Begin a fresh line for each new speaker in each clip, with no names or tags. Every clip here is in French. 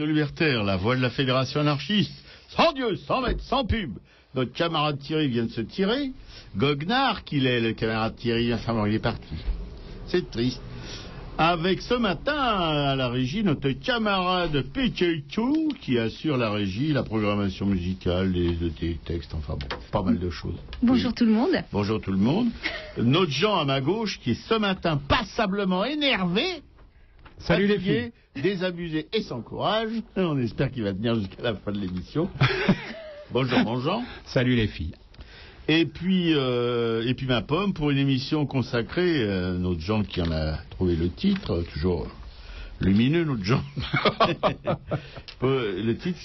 Radio Libertaire, la voix de la Fédération anarchiste. Sans Dieu, sans maître, sans pub. Notre camarade Thierry vient de se tirer. Goguenard, qu'il est, le camarade Thierry, enfin il est parti. C'est triste. Avec ce matin à la régie notre camarade Pékétou qui assure la régie, la programmation musicale, les, les textes, enfin bon, pas mal de choses.
Bonjour tout le monde.
Bonjour tout le monde. Notre Jean à ma gauche qui est ce matin passablement énervé.
Salut les
fatigué, Désabusé et sans courage. On espère qu'il va tenir jusqu'à la fin de l'émission. Bonjour Jean.
Salut les filles.
Et puis, euh, et puis ma pomme pour une émission consacrée, euh, notre Jean qui en a trouvé le titre, euh, toujours lumineux notre Jean. le titre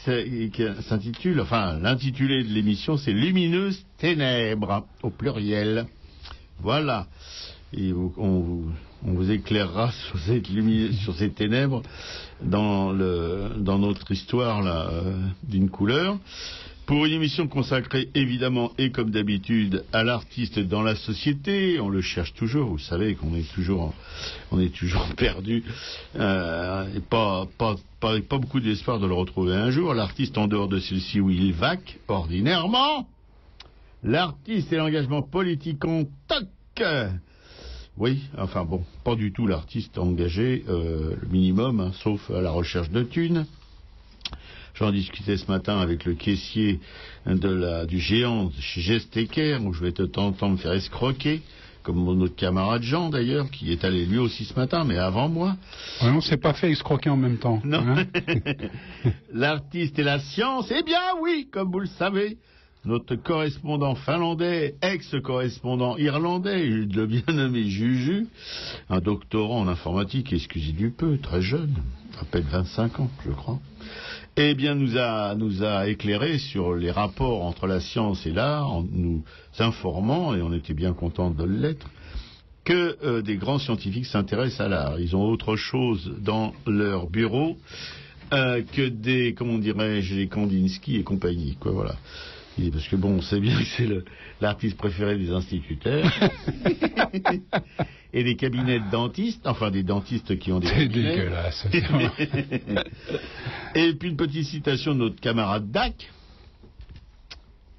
s'intitule, enfin l'intitulé de l'émission c'est Lumineuse ténèbres au pluriel. Voilà. Et vous- on, vous, on vous éclairera sur, ces ténèbres dans, notre histoire euh, d'une couleur. Pour une émission consacrée évidemment et comme d'habitude à l'artiste dans la société, on le cherche toujours. Vous savez qu'on est toujours, on est toujours perdu euh, et pas, beaucoup d'espoir de le retrouver un jour. L'artiste en dehors de celle-ci où il vaque ordinairement. L'artiste et l'engagement politique en toc. Oui, enfin bon, pas du tout l'artiste engagé, euh, le minimum, hein, sauf à la recherche de thunes. J'en discutais ce matin avec le caissier de la, du géant chez Gesteker, où je vais te tenter me faire escroquer, comme mon autre camarade Jean d'ailleurs, qui est allé lui aussi ce matin, mais avant moi.
Ouais, on s'est pas fait escroquer en même temps.
Non.
hein
L'artiste et la science, eh bien oui, comme vous le savez. Notre correspondant finlandais, ex-correspondant irlandais, le bien nommé Juju, un doctorant en informatique, excusez du peu, très jeune, à peine 25 ans, je crois, eh bien nous a, nous éclairé sur les rapports entre la science et l'art, en nous informant, et on était bien content de l'être, que euh, des grands scientifiques s'intéressent à l'art. Ils ont autre chose dans leur bureau euh, que des, comment dirais-je, les Kandinsky et compagnie. Parce que bon, on sait bien que c'est l'artiste préféré des instituteurs et des cabinets de dentistes, enfin des dentistes qui ont des
C'est dégueulasse.
Et puis une petite citation de notre camarade Dac.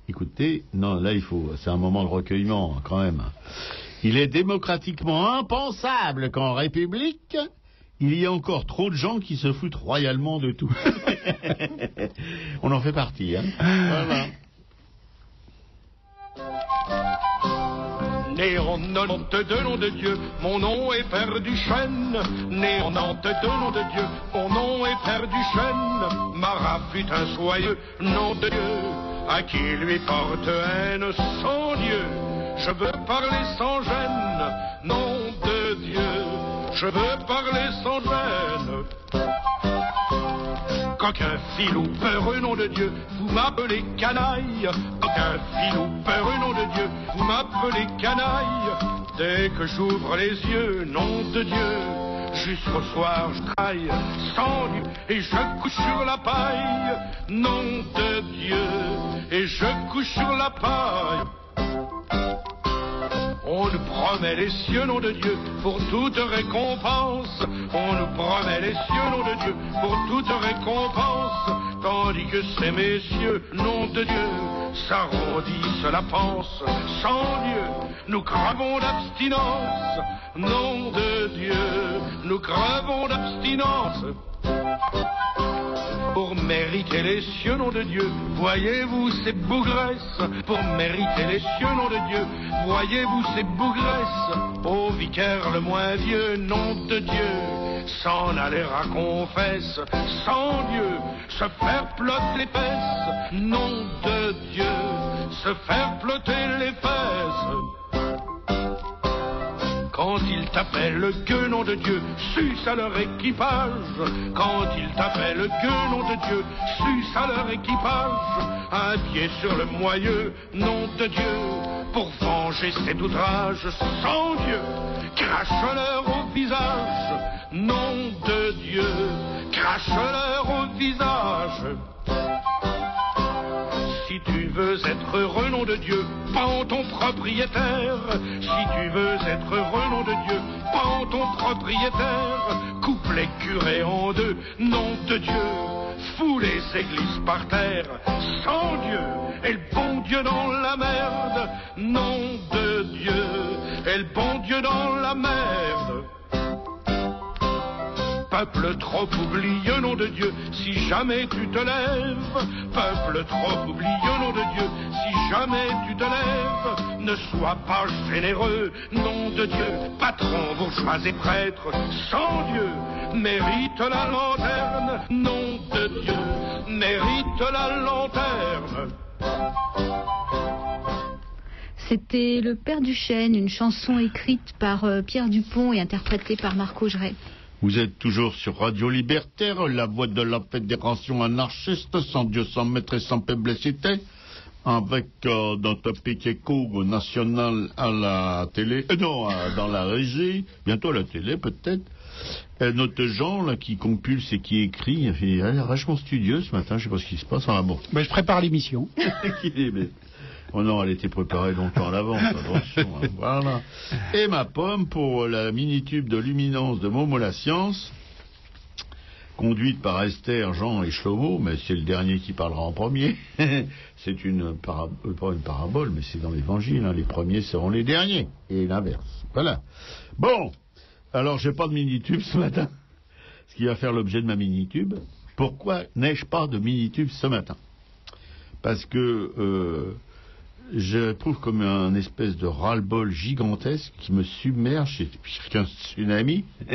Écoutez, non, là il faut, c'est un moment de recueillement quand même. Il est démocratiquement impensable qu'en République, il y ait encore trop de gens qui se foutent royalement de tout. On en fait partie, hein. Voilà.
Né en Nantes de nom de Dieu, mon nom est Père du Chêne. Né en Nantes de nom de Dieu, mon nom est Père du Chêne. Marat fut un soyeux nom de Dieu, à qui lui porte haine sans Dieu. Je veux parler sans gêne, Dieu. Je veux parler sans gêne. Coquin filou, peureux nom de Dieu, vous m'appelez canaille. Coquin filou, peureux nom de Dieu, vous m'appelez canaille. Dès que j'ouvre les yeux, nom de Dieu, jusqu'au soir je traille sans Dieu et je couche sur la paille. Nom de Dieu, et je couche sur la paille. On nous promet les cieux, nom de Dieu, pour toute récompense. On nous promet les cieux, nom de Dieu, pour toute récompense. Tandis que ces messieurs, nom de Dieu, s'arrondissent la panse. Sans Dieu, nous crevons d'abstinence. Nom de Dieu, nous crevons d'abstinence. Pour mériter les cieux, nom de Dieu, voyez-vous ces bougresses? Pour mériter les cieux, nom de Dieu, voyez-vous ces bougresses? Au vicaire le moins vieux, nom de Dieu, s'en aller à confesse, sans Dieu, se faire plotter les fesses, nom de Dieu, se faire plotter les fesses. Quand ils t'appellent le gueux, nom de Dieu, suce à leur équipage. Quand ils t'appellent le gueux, nom de Dieu, suce à leur équipage. Un pied sur le moyeu, nom de Dieu, pour venger cet outrage. Sans Dieu, crache-leur au visage. Nom de Dieu, crache-leur au visage. Si tu veux être heureux, nom de Dieu, prends ton propriétaire. Si tu veux être heureux, nom de Dieu, prends ton propriétaire. Coupe les curés en deux, nom de Dieu. Fous les églises par terre, sans Dieu, et le bon Dieu dans la merde, nom de Dieu, et le bon Dieu dans la merde peuple trop oublieux, nom de Dieu, si jamais tu te lèves, peuple trop oublieux, nom de Dieu, si jamais tu te lèves, ne sois pas généreux, nom de Dieu, patron, bourgeois et prêtre, sans Dieu, mérite la lanterne, nom de Dieu, mérite la lanterne.
C'était Le Père du Chêne, une chanson écrite par euh, Pierre Dupont et interprétée par Marco Geret.
Vous êtes toujours sur Radio Libertaire, la voix de la Fédération anarchiste, sans Dieu, sans maître et sans publicité, avec euh, notre piquet national à la télé, euh, non, dans la régie, bientôt à la télé peut-être. Et notre Jean, là, qui compulse et qui écrit, il l'air vachement studieux ce matin, je sais pas ce qui se passe. Ah bon.
Ben, je prépare l'émission.
Oh non, elle était préparée longtemps à l'avance, attention. hein, voilà. Et ma pomme pour la mini-tube de luminance de Momo la Science, conduite par Esther, Jean et Shlomo, mais c'est le dernier qui parlera en premier. c'est une, euh, une parabole, mais c'est dans l'évangile. hein, Les premiers seront les derniers, et l'inverse. Voilà. Bon, alors j'ai pas de mini-tube ce matin, ce qui va faire l'objet de ma mini-tube. Pourquoi n'ai-je pas de mini-tube ce matin? Parce que euh, je trouve comme un espèce de ras-le-bol gigantesque qui me submerge, c'est qu'un tsunami.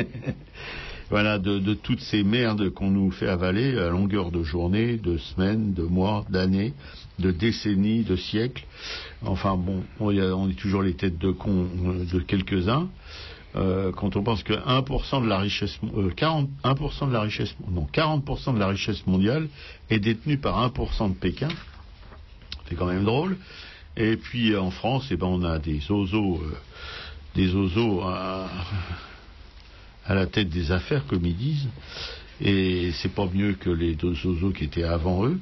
voilà, de, toutes ces merdes qu'on nous fait avaler à longueur de journée, de semaines, de mois, d'années, de décennies, de siècles. Enfin bon, on, est toujours les têtes de con euh, de quelques-uns. Euh, quand on pense que 1% de la richesse, euh, 40, 1% de la richesse, non, 40% de la richesse mondiale est détenue par 1% de Pékin, c'est quand même drôle. Et puis euh, en France, eh ben, on a des ozos, euh, des ozos à, à la tête des affaires, comme ils disent. Et c'est pas mieux que les deux ozos qui étaient avant eux.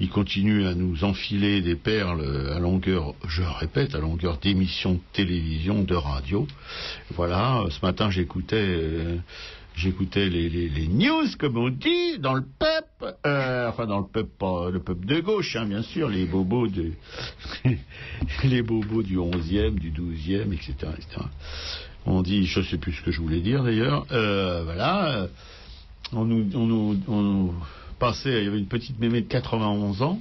Ils continuent à nous enfiler des perles à longueur, je répète, à longueur d'émissions de télévision, de radio. Voilà, ce matin j'écoutais euh, j'écoutais les, les- les news, comme on dit, dans le peuple, euh, enfin dans le peuple, le peuple de gauche, hein, bien sûr, les bobos de, les bobos du 11e, du 12e, etc.. On dit, je sais plus ce que je voulais dire d'ailleurs, euh, voilà, on nous, passait, il y avait une petite mémé de 91 ans,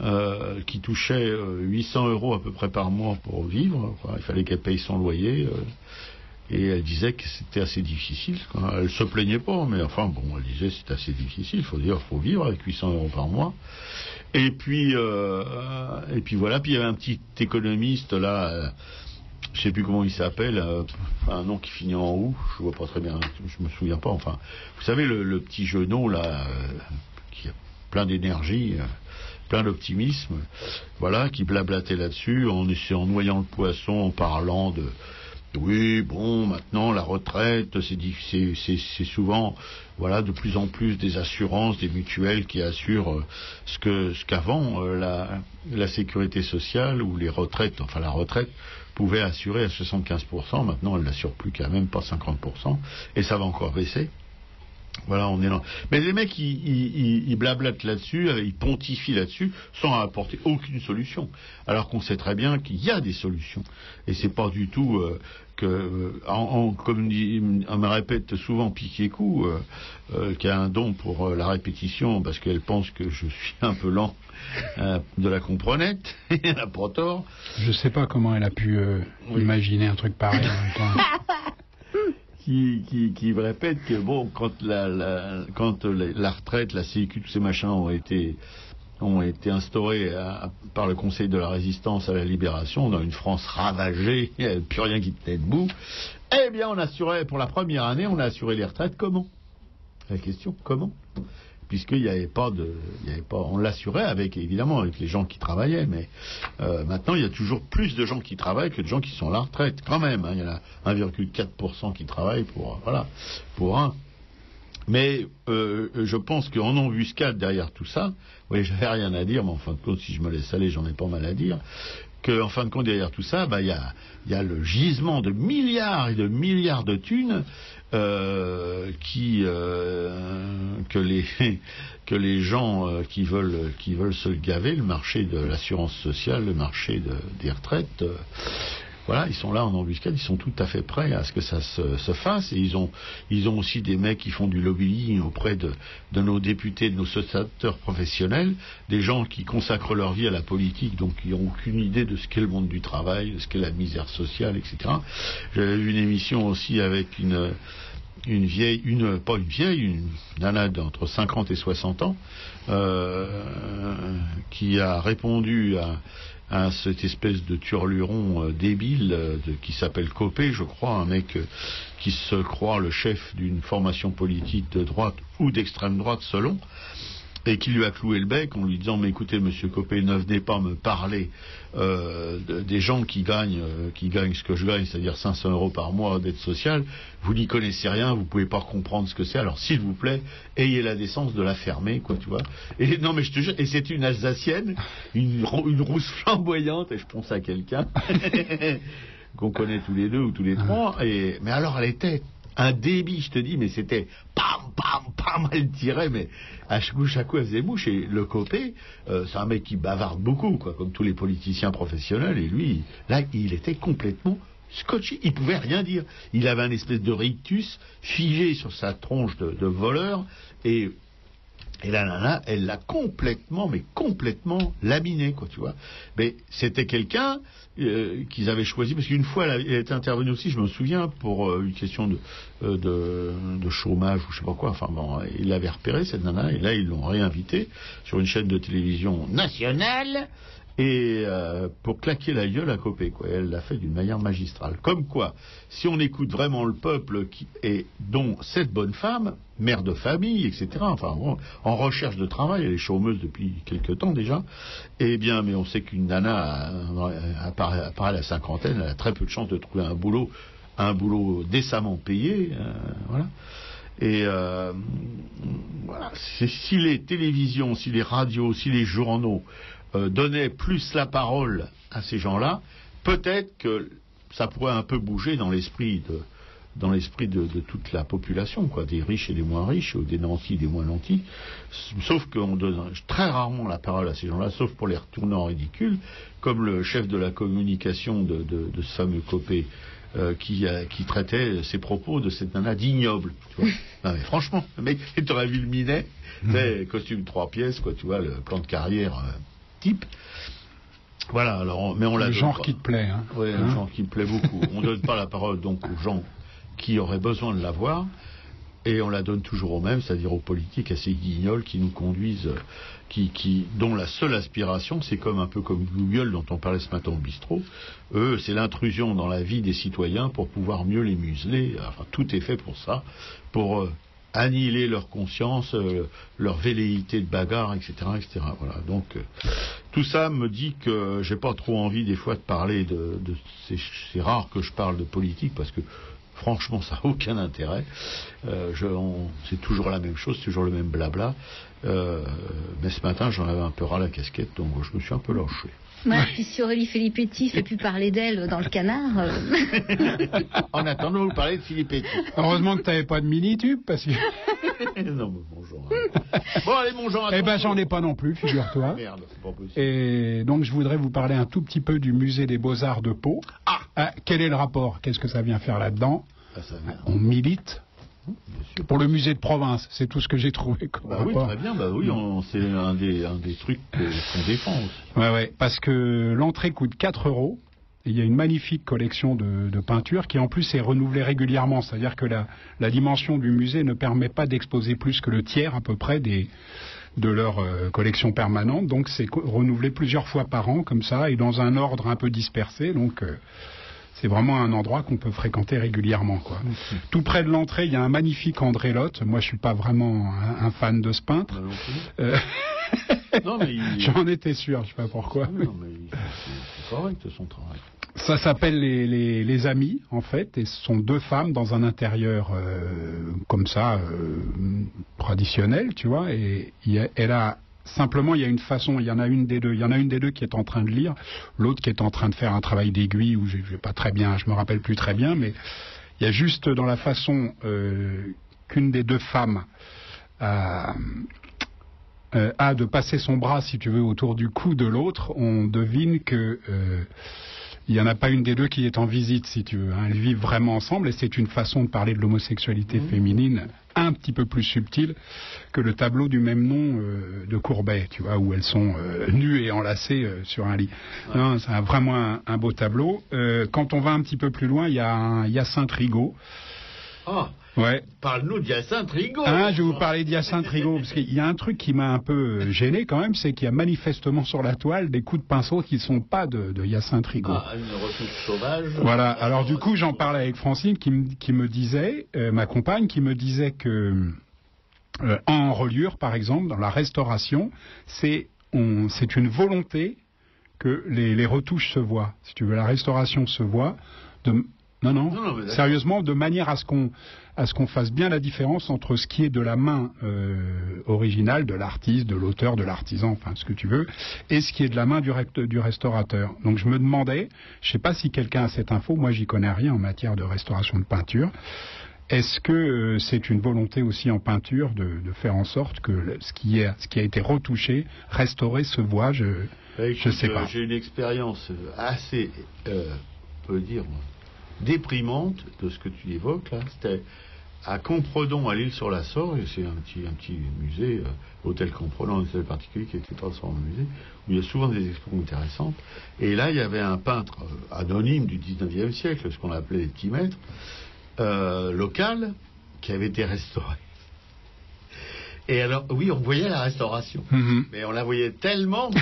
euh, qui touchait euh, 800 euros à peu près par mois pour vivre. Il fallait qu'elle paye son loyer. Et elle disait que c'était assez difficile. Elle se plaignait pas, mais enfin bon, elle disait c'est assez difficile. Il faut dire, faut vivre avec 800 euros par mois. Et puis, euh, et puis voilà. Puis il y avait un petit économiste là. euh, je sais plus comment il s'appelle, euh, un nom qui finit en ou, je vois pas très bien, je me souviens pas. Enfin, vous savez le, petit genou là, euh, qui a plein d'énergie, plein d'optimisme, voilà, qui blablatait là-dessus en, en noyant le poisson, en parlant de oui, bon, maintenant la retraite, c'est souvent, voilà, de plus en plus des assurances, des mutuelles qui assurent euh, ce que ce qu'avant euh, la, la sécurité sociale ou les retraites, enfin la retraite pouvait assurer à 75%. Maintenant, elle n'assure plus qu'à même pas 50%, et ça va encore baisser. Voilà, on est là. Mais les mecs, ils, ils, ils- ils blablatent là-dessus, euh, ils pontifient là-dessus, sans apporter aucune solution. Alors qu'on sait très bien qu'il y a des solutions. Et c'est pas du tout euh, que, euh, en, en- comme dit- on me répète souvent Piquet-Coup, euh, euh, qui a un don pour euh, la répétition, parce qu'elle pense que je suis un peu lent euh, de la comprenette, elle n'a pas tort.
Je sais pas comment elle a pu euh,
Oui.
imaginer un truc pareil en même temps.
qui, qui, qui répète que bon, quand la, quand la, retraite, la Sécu, tous ces machins ont été ont été instaurés par le Conseil de la Résistance à la Libération, on a une France ravagée, il n'y avait plus rien qui tenait debout. Eh bien, on assurait, pour la première année, on a assuré les retraites comment? La question, comment? Puisqu'il n'y avait pas de, on l'assurait avec évidemment avec les gens qui travaillaient, mais euh, maintenant il y a toujours plus de gens qui travaillent que de gens qui sont à la retraite, quand même. hein. il y en a 1,4% qui travaillent pour, euh, un. Mais euh, je pense qu'en embuscade derrière tout ça, oui, j'avais rien à dire, mais en fin de compte, si je me laisse aller, j'en ai pas mal à dire. Que, en fin de compte, derrière tout ça, bah, il y, a, y a le gisement de milliards et de milliards de thunes euh, qui euh, que les que les gens euh, qui veulent qui veulent se gaver, le marché de l'assurance sociale, le marché de, des retraites. Voilà, ils sont là en embuscade, ils sont tout à fait prêts à ce que ça se, se fasse. Et ils ont, ils ont aussi des mecs qui font du lobbying auprès de, de nos députés, de nos sénateurs professionnels, des gens qui consacrent leur vie à la politique, donc qui n'ont aucune idée de ce qu'est le monde du travail, de ce qu'est la misère sociale, etc. J'avais vu une émission aussi avec une, une vieille, une, pas une vieille, une nana d'entre 50 et 60 ans, euh, qui a répondu à, à cette espèce de turluron euh, débile euh, qui s'appelle Copé, je crois, un mec euh, qui se croit le chef d'une formation politique de droite ou d'extrême droite selon, et qui lui a cloué le bec en lui disant mais écoutez monsieur Copé ne venez pas me parler euh, de- des gens qui gagnent euh, qui gagnent ce que je gagne c'est-à-dire 500 euros par mois d'aide sociale. Vous n'y connaissez rien vous pouvez pas comprendre ce que c'est. Alors s'il vous plaît ayez la décence de la fermer quoi tu vois. Et non mais je te jure et c'est une Alsacienne une, une rousse flamboyante et je pense à quelqu'un qu'on connaît tous les deux ou tous les trois et mais alors elle était un débit, je te dis, mais c'était pam, pam, pam, elle tirait, mais à chaque coup, chaque coup, elle faisait. Et le Copé, euh, c'est un mec qui bavarde beaucoup, quoi, comme tous les politiciens professionnels. Et lui, là, il était complètement scotché. Il pouvait rien dire. Il avait un espèce de rictus figé sur sa tronche de, de voleur. Et et la nana, elle l'a complètement, mais complètement laminé, quoi, tu vois. Mais c'était quelqu'un euh, qu'ils avaient choisi, parce qu'une fois, elle, était intervenue aussi, je me souviens, pour euh, une question de, euh, de chômage ou je sais pas quoi. Enfin bon, ils l'avaient repérée, cette nana, et là, ils l'ont réinvitée sur une chaîne de télévision nationale. Et euh, pour claquer la gueule à Copé, quoi. Elle l'a fait d'une manière magistrale. Comme quoi, si on écoute vraiment le peuple, qui, et dont cette bonne femme, mère de famille, etc., enfin, en recherche de travail, elle est chômeuse depuis quelque temps déjà, eh bien, mais on sait qu'une nana, à, à part, la cinquantaine, elle a très peu de chances de trouver un boulot, un boulot décemment payé, euh, voilà. Et euh, voilà, si les télévisions, si les radios, si les journaux euh, donnaient plus la parole à ces gens-là, peut-être que ça pourrait un peu bouger dans l'esprit de dans l'esprit de, de toute la population, quoi, des riches et des moins riches, ou des nantis et des moins nantis. Sauf qu'on donne très rarement la parole à ces gens-là, sauf pour les retourner en ridicule, comme le chef de la communication de, de- de ce fameux Copé, euh, qui, qui traitait ses propos de cette nana d'ignoble. non mais franchement, le mec, t'aurais vu le minet, sais, costume trois pièces, quoi, tu vois, le plan de carrière euh, type. Voilà, alors, on- mais on l'a
Le genre
pas.
qui te plaît. Hein.
Oui,
Hein
un genre qui me plaît beaucoup. On ne donne pas la parole donc aux gens qui auraient besoin de l'avoir, et on la donne toujours aux mêmes, c'est-à-dire aux politiques, à ces guignols qui nous conduisent, qui, qui, dont la seule aspiration, c'est comme un peu comme Google dont on parlait ce matin au bistrot, eux, c'est l'intrusion dans la vie des citoyens pour pouvoir mieux les museler. Enfin, tout est fait pour ça, pour euh, annihiler leur conscience, euh, leur velléité de bagarre, etc., etc. Voilà. Donc euh, tout ça me dit que j'ai pas trop envie des fois de parler de, c'est, rare que je parle de politique parce que franchement ça n'a aucun intérêt. Euh, c'est toujours la même chose, toujours le même blabla. Mais ce matin j'en avais un peu ras la casquette donc je me suis un peu lâché.
Ouais, puis si Aurélie Filippetti fait plus parler d'elle dans le canard. euh,
en attendant, vous parlez de Philippe Etti.
Heureusement que t'avais pas de mini-tube, parce que...
non, mais bon genre. hein. Bon, allez, genre.
Eh ben, j'en ai pas non plus, figure-toi.
Merde, c'est pas possible.
Et donc, je voudrais vous parler un tout petit peu du musée des Beaux-Arts de Pau.
Ah
quel est le rapport? Qu'est-ce que ça vient faire là-dedans?
Ah, ça vient.
On milite. Pour le musée de province. C'est tout ce que j'ai trouvé comme
Bah oui, très bien. Bah oui, c'est un des, un des trucs qu'on défend aussi.
Ouais, ouais, parce que l'entrée coûte 4 euros. Et il y a une magnifique collection de, de peintures qui en plus est renouvelée régulièrement. C'est-à-dire que la, la dimension du musée ne permet pas d'exposer plus que le tiers à peu près des, de leur euh, collection permanente. Donc c'est renouvelé plusieurs fois par an comme ça et dans un ordre un peu dispersé. Donc euh, c'est vraiment un endroit qu'on peut fréquenter régulièrement. Quoi. Tout près de l'entrée, il y a un magnifique André Lotte. Moi, je suis pas vraiment un, un fan de ce peintre. Euh,
il-
J'en étais sûr, je sais pas pourquoi.
Oui, non, mais il- c'est c'est correct son travail.
Ça s'appelle les, les, les Amis, en fait, et ce sont deux femmes dans un intérieur euh, comme ça, euh, traditionnel, tu vois, et il y a- elle a simplement, il y a une façon, il y en a une des deux, il y en a une des deux qui est en train de lire, l'autre qui est en train de faire un travail d'aiguille, ou j'ai j'ai pas très bien, je me rappelle plus très bien, mais il y a juste dans la façon euh, qu'une des deux femmes a, euh, a de passer son bras, si tu veux, autour du cou de l'autre, on devine que euh, il n'y en a pas une des deux qui est en visite, si tu veux. hein. Elles vivent vraiment ensemble et c'est une façon de parler de l'homosexualité féminine un petit peu plus subtile que le tableau du même nom euh, de Courbet, tu vois, où elles sont euh, nues et enlacées euh, sur un lit. C'est vraiment un, un beau tableau. Quand on va un petit peu plus loin, il y a un Hyacinthe Rigaud.
Ah,
Ouais.
parle-nous d'Hyacinthe Rigaud.
Hein, je vais vous parler d'Hyacinthe Rigaud, parce qu'il y a un truc qui m'a un peu euh, gêné quand même, c'est qu'il y a manifestement sur la toile des coups de pinceau qui ne sont pas de, de Hyacinthe Rigaud.
Ah, une retouche sauvage.
Voilà, alors du coup j'en parlais avec Francine qui, me- qui me disait, euh, ma compagne, qui me disait que euh, en reliure par exemple, dans la restauration, c'est une volonté que les, les retouches se voient. Si tu veux, la restauration se voit. De, non, non, sérieusement, de manière à ce qu'on à ce qu'on fasse bien la différence entre ce qui est de la main euh, originale de l'artiste, de l'auteur, de l'artisan, enfin ce que tu veux, et ce qui est de la main du, rect- du restaurateur. Donc je me demandais, je sais pas si quelqu'un a cette info, moi j'y connais rien en matière de restauration de peinture. Est-ce que euh, c'est une volonté aussi en peinture de, de faire en sorte que ce qui, est, ce qui a été retouché, restauré, se voit? Je,
Bah, écoute,
je sais
euh,
pas.
J'ai une expérience assez, euh, on peut dire, moi, déprimante de ce que tu évoques là. C'était à Compredon, à l'île sur la Sorgue, c'est un petit, musée, euh, hôtel Compredon, un hôtel particulier qui été transformé en musée, où il y a souvent des expos intéressantes. Et là, il y avait un peintre euh, anonyme du 19e siècle, ce qu'on appelait les petits maîtres, euh, local, qui avait été restauré. Et alors, oui, on voyait la restauration.
Mhm.
Mais on la voyait tellement que.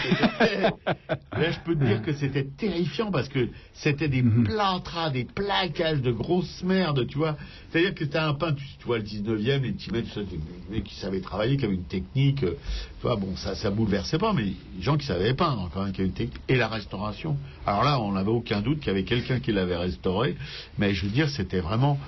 Là, je peux te dire que c'était terrifiant parce que c'était des
Mhm.
plâtras, des plaquages de grosses merdes, tu vois. C'est-à-dire que t'as un peintre, tu, tu vois, le 19e, les petits mecs, des mecs qui savaient travailler, qui avaient une technique, euh, tu vois, bon, ça, ça bouleversait pas, mais les gens qui savaient peindre, quand même, qui avaient une technique. Et la restauration. Alors là, on n'avait aucun doute qu'il y avait quelqu'un qui l'avait restauré, mais je veux dire, c'était vraiment...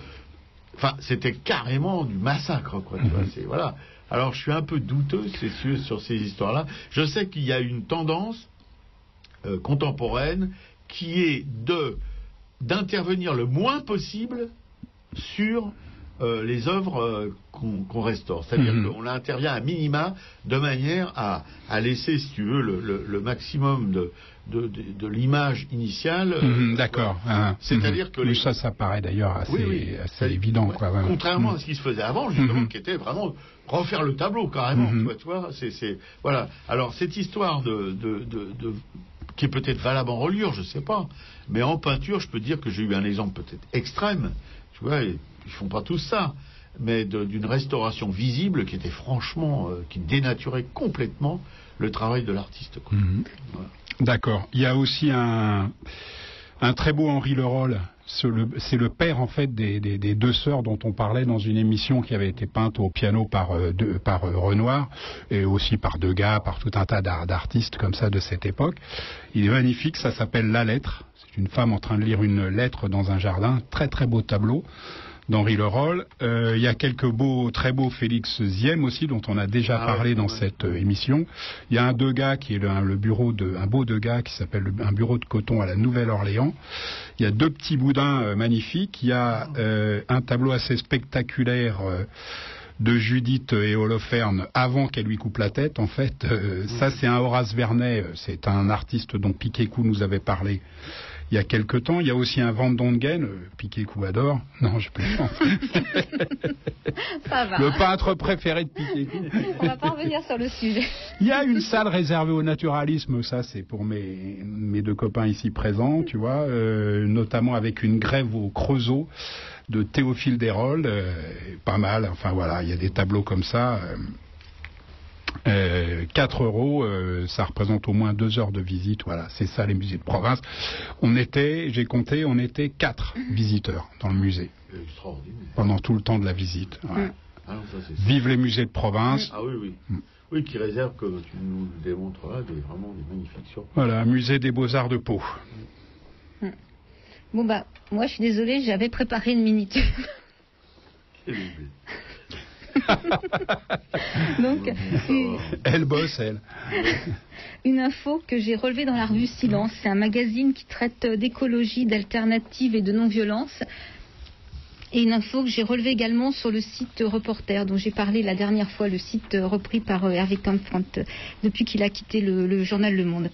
Enfin, c'était carrément du massacre, quoi. Tu vois, c'est, voilà. Alors, je suis un peu douteux, sûr, sur ces histoires-là. Je sais qu'il y a une tendance euh, contemporaine qui est de d'intervenir le moins possible sur euh, les œuvres euh, qu'on restaure. C'est-à-dire
Mhm.
qu'on intervient à minima de manière à, à laisser, si tu veux, le, le- le maximum de, de, de- de l'image initiale. euh,
Mhm, D'accord. hein.
C'est-à-dire
Mhm.
que les-
ça, ça paraît d'ailleurs assez,
oui, oui.
assez
C'est-
évident.
ouais.
Quoi, ouais.
Contrairement
Mhm.
à ce qui se faisait avant, justement,
Mhm.
qui était vraiment refaire le tableau carrément. Tu vois, c'est, c'est- voilà. Alors cette histoire de, de, de- qui est peut-être valable en reliure, je sais pas, mais en peinture, je peux dire que j'ai eu un exemple peut-être extrême. Tu vois, et ils font pas tous ça, mais d'une restauration visible qui était franchement, euh, qui dénaturait complètement le travail de l'artiste. Voilà.
D'accord. Il y a aussi un, un très beau Henri Leroll. C'est le, père en fait des, deux sœurs dont on parlait dans une émission qui avait été peinte au piano par, euh, par euh, Renoir et aussi par Degas, par tout un tas d'ar- d'artistes comme ça de cette époque. Il est magnifique, ça s'appelle La Lettre. C'est une femme en train de lire une lettre dans un jardin, très très beau tableau d'Henri Leroll. Euh, il y a quelques beaux, très beaux Félix Ziem aussi, dont on a déjà
Ah
parlé
ouais,
dans
ouais.
cette euh, émission. Il y a un Degas qui est le, un- le bureau de, un beau Degas qui s'appelle le- un bureau de coton à la Nouvelle-Orléans. Il y a deux petits boudins euh, magnifiques. Il y a euh, un tableau assez spectaculaire. euh, de Judith et Holoferne avant qu'elle lui coupe la tête, en fait. Euh, Ça, c'est un Horace Vernet, c'est un artiste dont Piquet-Cou nous avait parlé il y a quelque temps. Il y a aussi un Van Dongen, euh, Piquet-Cou adore. Non, je plaisante.
Ça va.
Le peintre préféré de Piquet-Cou.
On va pas revenir sur le sujet.
Il y a une salle réservée au naturalisme, ça c'est pour mes, mes deux copains ici présents, tu vois, euh, notamment avec une grève au Creusot de Théophile Desrolles, euh, pas mal, enfin voilà, il y a des tableaux comme ça. euh, euh, 4 euros, euh, ça représente au moins deux heures de visite. Voilà, c'est ça les musées de province. On était, j'ai compté, on était quatre visiteurs dans le musée
Extraordinaire.
pendant tout le temps de la visite. Ouais.
Ah non, ça, c'est
Vive les musées de province.
Ah oui, oui. Oui, qui réserve, comme tu nous le démontres là, des, vraiment des magnifiques surprises.
Voilà, musée des beaux-arts de Pau.
Bon bah, moi je suis désolée, j'avais préparé une mini-tube. Donc, une,
Elle bosse, elle.
une info que j'ai relevée dans la revue Silence. C'est un magazine qui traite d'écologie, d'alternatives et de non-violence. Et une info que j'ai relevée également sur le site Reporter, dont j'ai parlé la dernière fois, le site repris par euh, Hervé Kampfront, euh, depuis qu'il a quitté le, le journal Le Monde.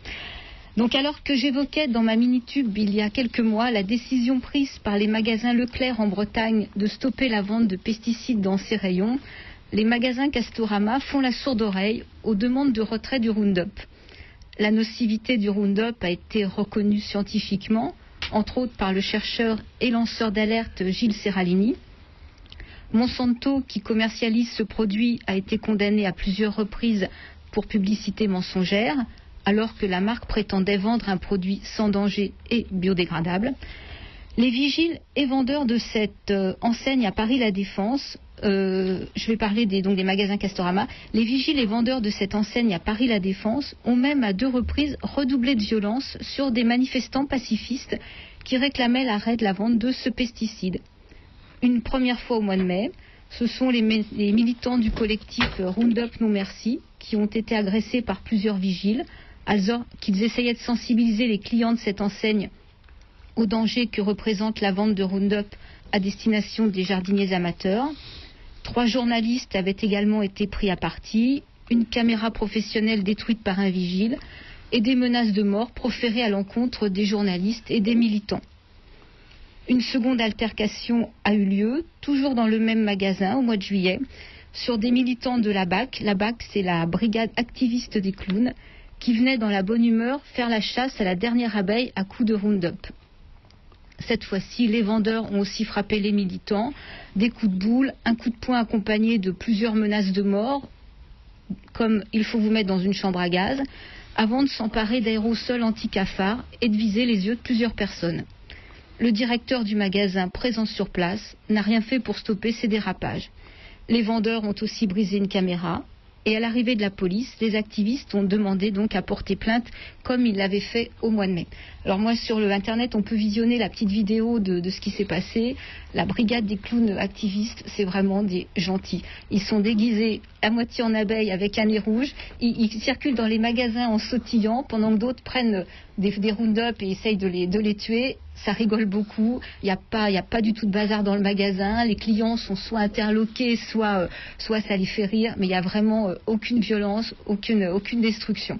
Alors que j'évoquais dans ma mini-tube il y a quelques mois la décision prise par les magasins Leclerc en Bretagne de stopper la vente de pesticides dans ces rayons, les magasins Castorama font la sourde oreille aux demandes de retrait du Roundup. La nocivité du Roundup a été reconnue scientifiquement, entre autres par le chercheur et lanceur d'alerte Gilles Serralini. Monsanto, qui commercialise ce produit, a été condamné à plusieurs reprises pour publicité mensongère, alors que la marque prétendait vendre un produit sans danger et biodégradable. Les vigiles et vendeurs de cette euh, enseigne à Paris La Défense, euh, je vais parler des, donc des magasins Castorama, les vigiles et vendeurs de cette enseigne à Paris La Défense ont même à deux reprises redoublé de violence sur des manifestants pacifistes qui réclamaient l'arrêt de la vente de ce pesticide. Une première fois au mois de mai, ce sont les, les militants du collectif Roundup Non Merci qui ont été agressés par plusieurs vigiles, alors qu'ils essayaient de sensibiliser les clients de cette enseigne au danger que représente la vente de Roundup à destination des jardiniers amateurs. Trois journalistes avaient également été pris à partie, une caméra professionnelle détruite par un vigile et des menaces de mort proférées à l'encontre des journalistes et des militants. Une seconde altercation a eu lieu, toujours dans le même magasin, au mois de juillet, sur des militants de la BAC. La BAC, c'est la brigade activiste des clowns, qui venaient dans la bonne humeur faire la chasse à la dernière abeille à coups de Roundup. Cette fois-ci, les vendeurs ont aussi frappé les militants, des coups de boule, un coup de poing accompagné de plusieurs menaces de mort, comme il faut vous mettre dans une chambre à gaz, avant de s'emparer d'aérosols anti-cafards et de viser les yeux de plusieurs personnes. Le directeur du magasin, présent sur place, n'a rien fait pour stopper ces dérapages. Les vendeurs ont aussi brisé une caméra. Et à l'arrivée de la police, les activistes ont demandé donc à porter plainte comme ils l'avaient fait au mois de mai. Alors moi sur le internet on peut visionner la petite vidéo de, ce qui s'est passé. La brigade des clowns activistes, c'est vraiment des gentils. Ils sont déguisés à moitié en abeille avec un nez rouge. Ils, circulent dans les magasins en sautillant pendant que d'autres prennent des, des round-up et essayent de les, tuer. Ça rigole beaucoup. Il n'y a pas, du tout de bazar dans le magasin. Les clients sont soit interloqués, soit, euh, ça les fait rire. Mais il n'y a vraiment euh, aucune violence, aucune destruction.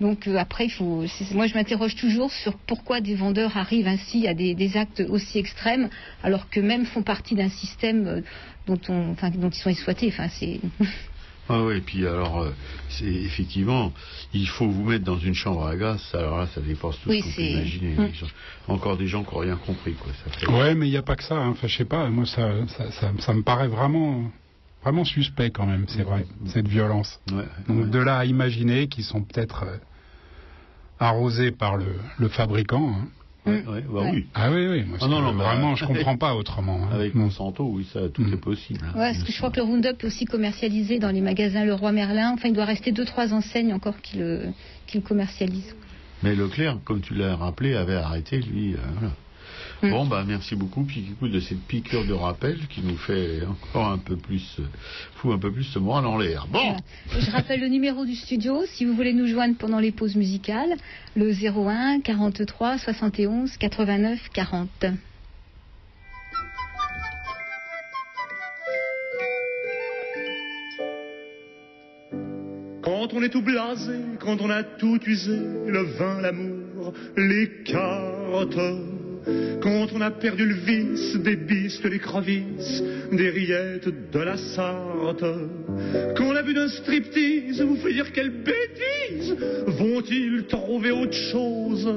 Donc euh, après, il faut. Moi, je m'interroge toujours sur pourquoi des vendeurs arrivent ainsi à des, des actes aussi extrêmes, alors que même font partie d'un système euh, dont, on, enfin, dont ils sont exploités. Enfin, c'est.
Ah oui, et puis alors, euh, c'est effectivement, il faut vous mettre dans une chambre à gaz, alors là, ça dépasse tout
Oui,
ce qu'on peut
c'est-
imaginer. Gens- Encore des gens qui n'ont rien compris, quoi. Ça fait...
Ouais, mais il n'y a pas que ça. hein. Enfin, je sais pas. Moi, ça, ça, ça, ça me paraît vraiment, vraiment suspect quand même. C'est vrai, cette violence.
Ouais,
Donc
ouais.
de là à imaginer qu'ils sont peut-être euh, arrosés par le, le fabricant. hein.
Ouais, ouais, bah
Ouais.
oui.
Ah oui, oui. Moi,
Ah non, non, mais,
vraiment,
euh,
je comprends pas autrement. hein.
Avec. Monsanto, oui, ça, tout
Mm.
est possible. hein,
Ouais, parce que je crois que le Roundup est aussi commercialisé dans les magasins Leroy Merlin. Enfin, il doit rester deux trois enseignes encore qui le, qui le commercialisent.
Mais Leclerc, comme tu l'as rappelé, avait arrêté, lui. euh, voilà.
Mm.
Bon, bah merci beaucoup, puis écoute, de cette piqûre de rappel qui nous fait encore un peu plus, euh, fout un peu plus ce moral en l'air. Bon.
Je rappelle le numéro du studio si vous voulez nous joindre pendant les pauses musicales, le 01 43 71 89 40.
Quand on est tout blasé, quand on a tout usé, le vin, l'amour, les cartes. Quand on a perdu le vice des bisques, des crevisses, des rillettes de la Sarthe. Qu'on a vu d'un striptease, vous fait dire quelle bêtise Vont-ils trouver autre chose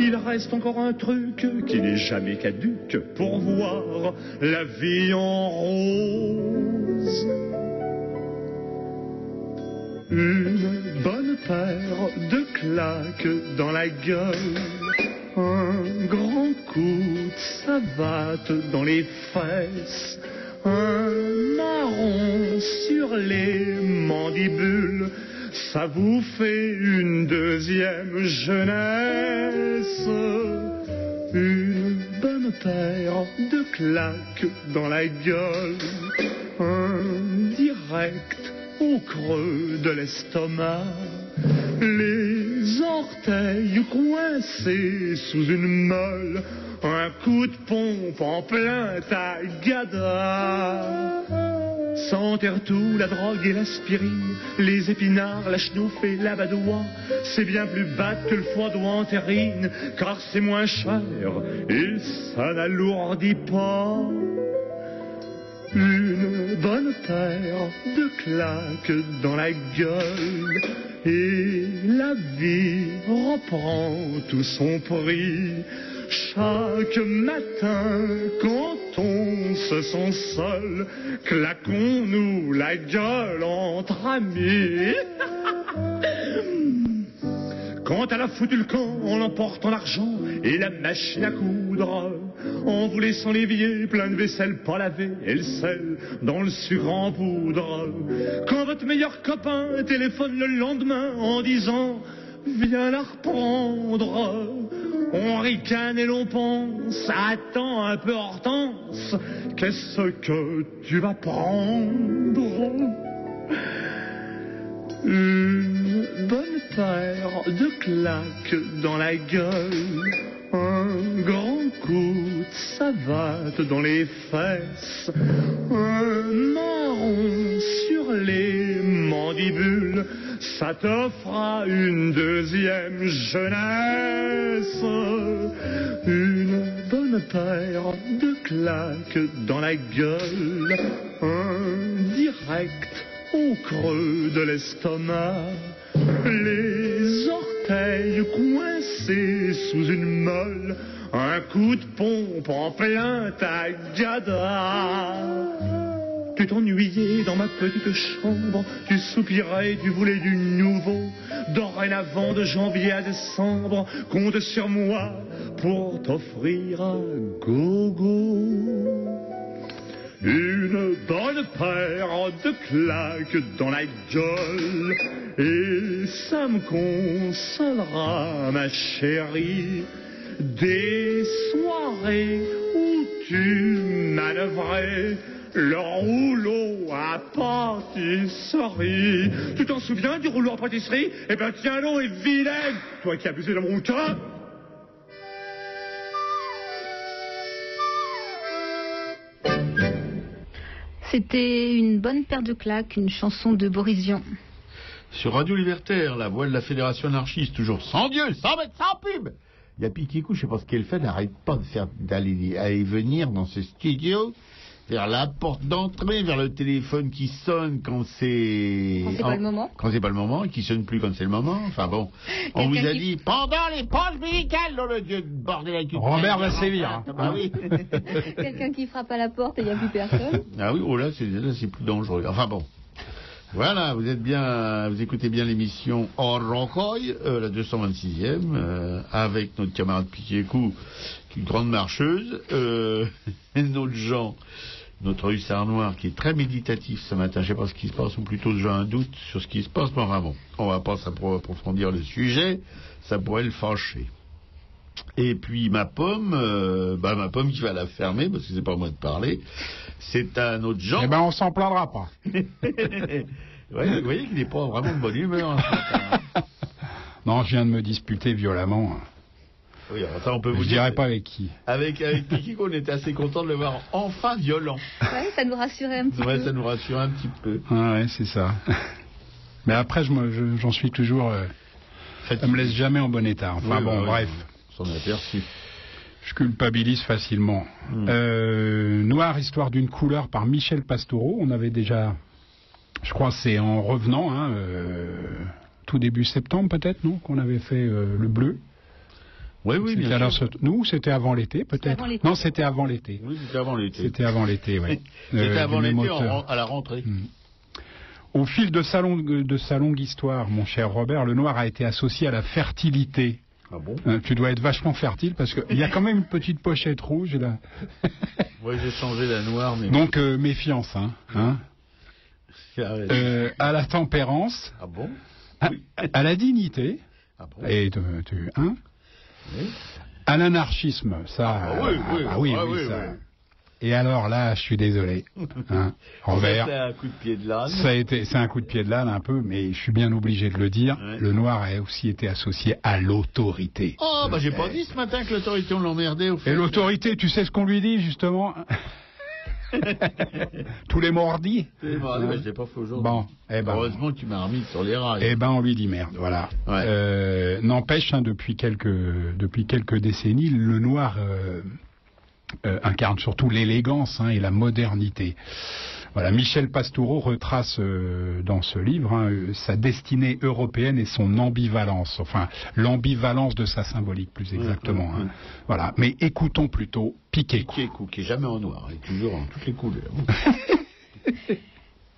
il reste encore un truc qui n'est jamais caduque pour voir la vie en rose. Une bonne paire de claques dans la gueule. Un grand coup de savate dans les fesses. Un marron sur les mandibules. Ça vous fait une deuxième jeunesse. Une bonne paire de claques dans la gueule, un direct au creux de l'estomac, les orteils coincés sous une molle, un coup de pompe en plein tagada. S'enterre tout, la drogue et l'aspirine, les épinards, la chenouf et la badoie. C'est bien plus bas que le foie en terrine, car c'est moins cher et ça n'alourdit pas. Une bonne paire de claques dans la gueule et la vie reprend tout son prix. Chaque matin, quand on se sent seul, claquons-nous la gueule entre amis. Quand elle a foutu le camp en l'emportant l'argent et la machine à coudre, en vous laissant l'évier plein de vaisselle pas lavée et le sel dans le sucre en poudre. Quand votre meilleur copain téléphone le lendemain en disant Viens la reprendre. On ricane et l'on pense, attends un peu Hortense, qu'est-ce que tu vas prendre? Une bonne paire de claques dans la gueule, un grand coup de savate dans les fesses, un marron sur les mandibules, ça t'offra une deuxième jeunesse, une bonne paire de claques dans la gueule, un direct au creux de l'estomac, les orteils coincés sous une molle, un coup de pompe en plein tagada. Tu t'ennuyais dans ma petite chambre, tu soupirais, tu voulais du nouveau. Dorénavant, de janvier à décembre, compte sur moi pour t'offrir un gogo. Une bonne paire de claques dans la gueule, et ça me consolera, ma chérie, des soirées où tu manœuvrais le rouleau à pâtisserie. Tu t'en souviens du rouleau à pâtisserie? Eh ben tiens l'eau et vilaine, toi qui as abusé de mon cas.
C'était une bonne paire de claques, une chanson de Boris.
Sur Radio Libertaire, la voix de la Fédération anarchiste, toujours sans Dieu, sans mettre, sans pub. Il y a Piquikou, je sais pas ce qu'elle fait, n'arrête pas d'aller aller venir dans ce studio, vers la porte d'entrée, vers le téléphone qui sonne quand c'est
Quand c'est pas le moment.
quand c'est pas le moment, et qui sonne plus quand c'est le moment. Enfin bon, on vous a
qui-
dit pendant les pauses musicales, dans le dieu de bordel avec une
Robert va sévir, hein.
Ah bah oui.
Quelqu'un qui frappe à la porte et il n'y a plus personne.
Ah oui, oh là, c'est là, c'est plus dangereux. Enfin bon. Voilà, vous êtes bien, vous écoutez bien l'émission Orocoy, euh, la 226e, euh, avec notre camarade Piquet-Cou, qui est une grande marcheuse, euh, et notre Jean, notre hussard noir, qui est très méditatif ce matin. Je sais pas ce qui se passe, ou plutôt j'ai un doute sur ce qui se passe, mais enfin bon, on va pas approfondir le sujet, ça pourrait le fâcher. Et puis ma pomme, euh, bah ma pomme qui va la fermer parce que c'est pas moi de parler. C'est à notre Jean.
Eh ben, on s'en plaindra pas.
Ouais, vous voyez qu'il n'est pas vraiment de bonne humeur. hein.
Non, je viens de me disputer violemment.
Oui, alors ça on peut vous
Je
dire.
dirais pas avec qui.
Avec avec Kikiko, on était assez content de le voir enfin violent.
Ouais, ça nous rassurait un petit
Ouais,
peu.
ça nous rassure un petit peu.
Ah ouais, c'est ça. Mais après, je me- je- j'en suis toujours. euh, ça me laisse jamais en bon état. Enfin
Oui,
bon,
oui,
bref.
on S'en est aperçu.
Je culpabilise facilement.
Hmm.
Euh, Noir, histoire d'une couleur par Michel Pastoureau. On avait déjà, je crois, c'est en revenant, hein, euh, tout début septembre peut-être, non, qu'on avait fait euh, le bleu.
Oui, oui, bien
alors
sûr.
ce- Nous, c'était avant l'été peut-être.
avant.
Non, c'était avant l'été.
Oui, c'était avant l'été.
C'était avant l'été, oui.
C'était avant
du même
l'été à la rentrée.
Au fil de sa, longue, de sa longue histoire, mon cher Robert, le noir a été associé à la fertilité.
Ah bon?
Hein, tu dois être vachement fertile parce qu'il y a quand même une petite pochette rouge là.
Oui, j'ai changé la noire, mais.
Donc euh, méfiance, hein, hein. Euh, à la tempérance,
Ah bon?
À, à la dignité
Ah bon?
Et de- hein,
Oui.
À l'anarchisme, ça.
Ah, oui, oui,
ah, oui,
ah,
oui, ça. Et alors là, je suis désolé. Hein, Robert,
C'est un coup de pied de l'âne.
ça a été, c'est un coup de pied de l'âne un peu, mais je suis bien obligé de le dire.
Ouais.
Le noir a aussi été associé à l'autorité.
Oh, bah j'ai pas dit ce matin que l'autorité on l'emmerdait au fait.
Et l'autorité, tu sais ce qu'on lui dit justement? Tous les mordis.
Je l'ai pas fait aujourd'hui.
Bon, eh ben,
Heureusement que tu m'as remis sur les rails.
eh ben, on lui dit merde, voilà.
Ouais.
Euh, N'empêche, hein, depuis quelques depuis quelques décennies, le noir euh, euh, incarne surtout l'élégance hein, et la modernité. Voilà, Michel Pastoureau retrace euh, dans ce livre hein, euh, sa destinée européenne et son ambivalence, enfin l'ambivalence de sa symbolique plus exactement. hein. Voilà, mais écoutons plutôt Piquet.
Qui est, cou- qui est jamais en noir, il est toujours en toutes les couleurs.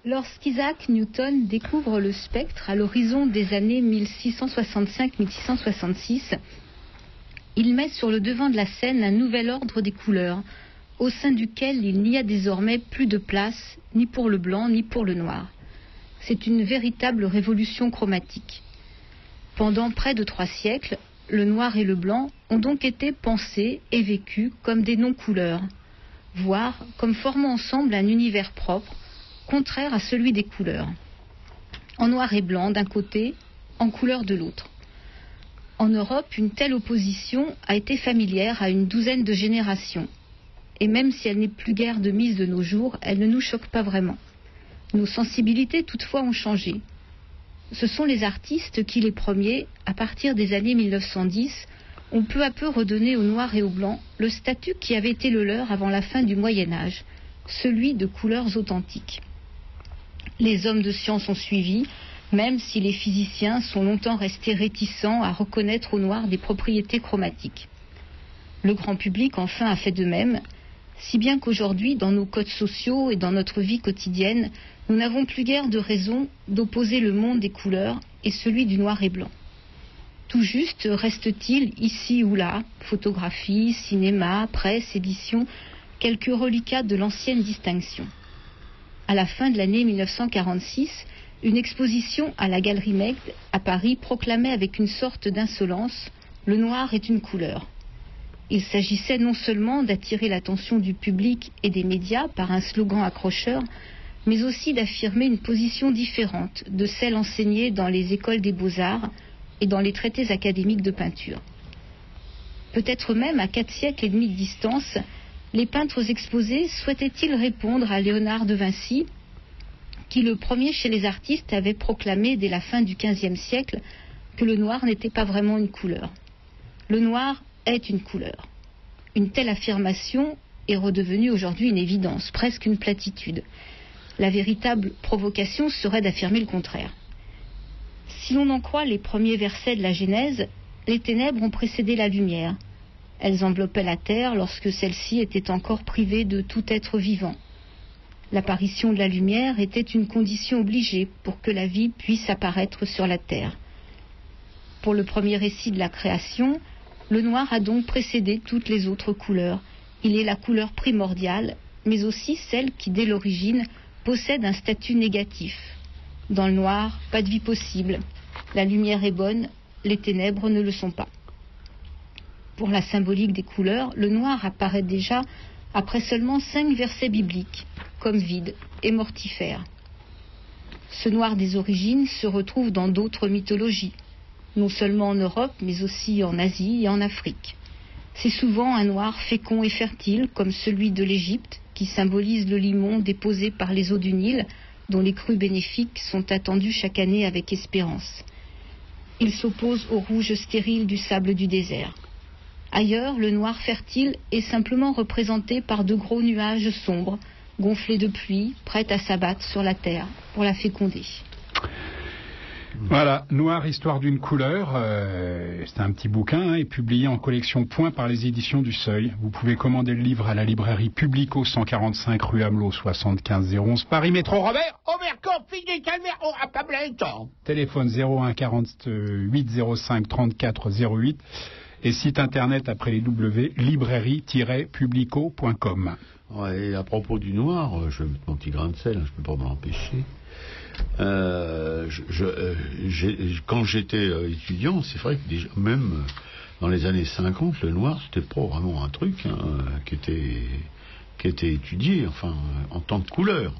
Lorsqu'Isaac Newton découvre le spectre à l'horizon des années 1665-1666, il met sur le devant de la scène un nouvel ordre des couleurs, au sein duquel il n'y a désormais plus de place ni pour le blanc ni pour le noir. C'est une véritable révolution chromatique. Pendant près de trois siècles, le noir et le blanc ont donc été pensés et vécus comme des non-couleurs, voire comme formant ensemble un univers propre, contraire à celui des couleurs. En noir et blanc d'un côté, en couleur de l'autre. En Europe, une telle opposition a été familière à une douzaine de générations. Et même si elle n'est plus guère de mise de nos jours, elle ne nous choque pas vraiment. Nos sensibilités toutefois ont changé. Ce sont les artistes qui, les premiers, à partir des années 1910, ont peu à peu redonné au noir et au blanc le statut qui avait été le leur avant la fin du Moyen Âge, celui de couleurs authentiques. Les hommes de science ont suivi, même si les physiciens sont longtemps restés réticents à reconnaître au noir des propriétés chromatiques. Le grand public, enfin, a fait de même, si bien qu'aujourd'hui, dans nos codes sociaux et dans notre vie quotidienne, nous n'avons plus guère de raison d'opposer le monde des couleurs et celui du noir et blanc. Tout juste reste-t-il ici ou là, photographie, cinéma, presse, édition, quelques reliquats de l'ancienne distinction. À la fin de l'année 1946, une exposition à la Galerie Megd à Paris proclamait avec une sorte d'insolence Le noir est une couleur. Il s'agissait non seulement d'attirer l'attention du public et des médias par un slogan accrocheur, mais aussi d'affirmer une position différente de celle enseignée dans les écoles des beaux-arts et dans les traités académiques de peinture. Peut-être même à quatre siècles et demi de distance, les peintres exposés souhaitaient-ils répondre à Léonard de Vinci, qui le premier chez les artistes avait proclamé dès la fin du XVe siècle que le noir n'était pas vraiment une couleur. Le noir est une couleur. Une telle affirmation est redevenue aujourd'hui une évidence, presque une platitude. La véritable provocation serait d'affirmer le contraire. Si l'on en croit les premiers versets de la Genèse, les ténèbres ont précédé la lumière. Elles enveloppaient la terre lorsque celle-ci était encore privée de tout être vivant. L'apparition de la lumière était une condition obligée pour que la vie puisse apparaître sur la terre. Pour le premier récit de la création, le noir a donc précédé toutes les autres couleurs. Il est la couleur primordiale, mais aussi celle qui, dès l'origine, possède un statut négatif. Dans le noir, pas de vie possible. La lumière est bonne, les ténèbres ne le sont pas. Pour la symbolique des couleurs, le noir apparaît déjà après seulement cinq versets bibliques, comme vide et mortifère. Ce noir des origines se retrouve dans d'autres mythologies, non seulement en Europe, mais aussi en Asie et en Afrique. C'est souvent un noir fécond et fertile, comme celui de l'Égypte, qui symbolise le limon déposé par les eaux du Nil, dont les crues bénéfiques sont attendues chaque année avec espérance. Il s'oppose au rouge stérile du sable du désert. Ailleurs, le noir fertile est simplement représenté par de gros nuages sombres, gonflés de pluie, prêts à s'abattre sur la terre pour la féconder.
Voilà, Noir, histoire d'une couleur. euh, c'est un petit bouquin hein, et publié en collection Point par les éditions du Seuil. Vous pouvez commander le livre à la librairie Publico 145 rue Hamelot 75 011 Paris Métro Robert.
Fille des calvaires, on a pas plein de temps.
Téléphone 01 48 05 34 08 et site internet après les W librairie-publico.com.
Ouais, et à propos du noir, euh, je vais mettre mon petit grain de sel, hein, je peux pas m'en empêcher. Euh, je, je, euh, quand j'étais euh, étudiant, c'est vrai que déjà, même dans les années 50, le noir, c'était pas vraiment un truc hein, qui, était, qui était étudié, enfin, en tant que couleur.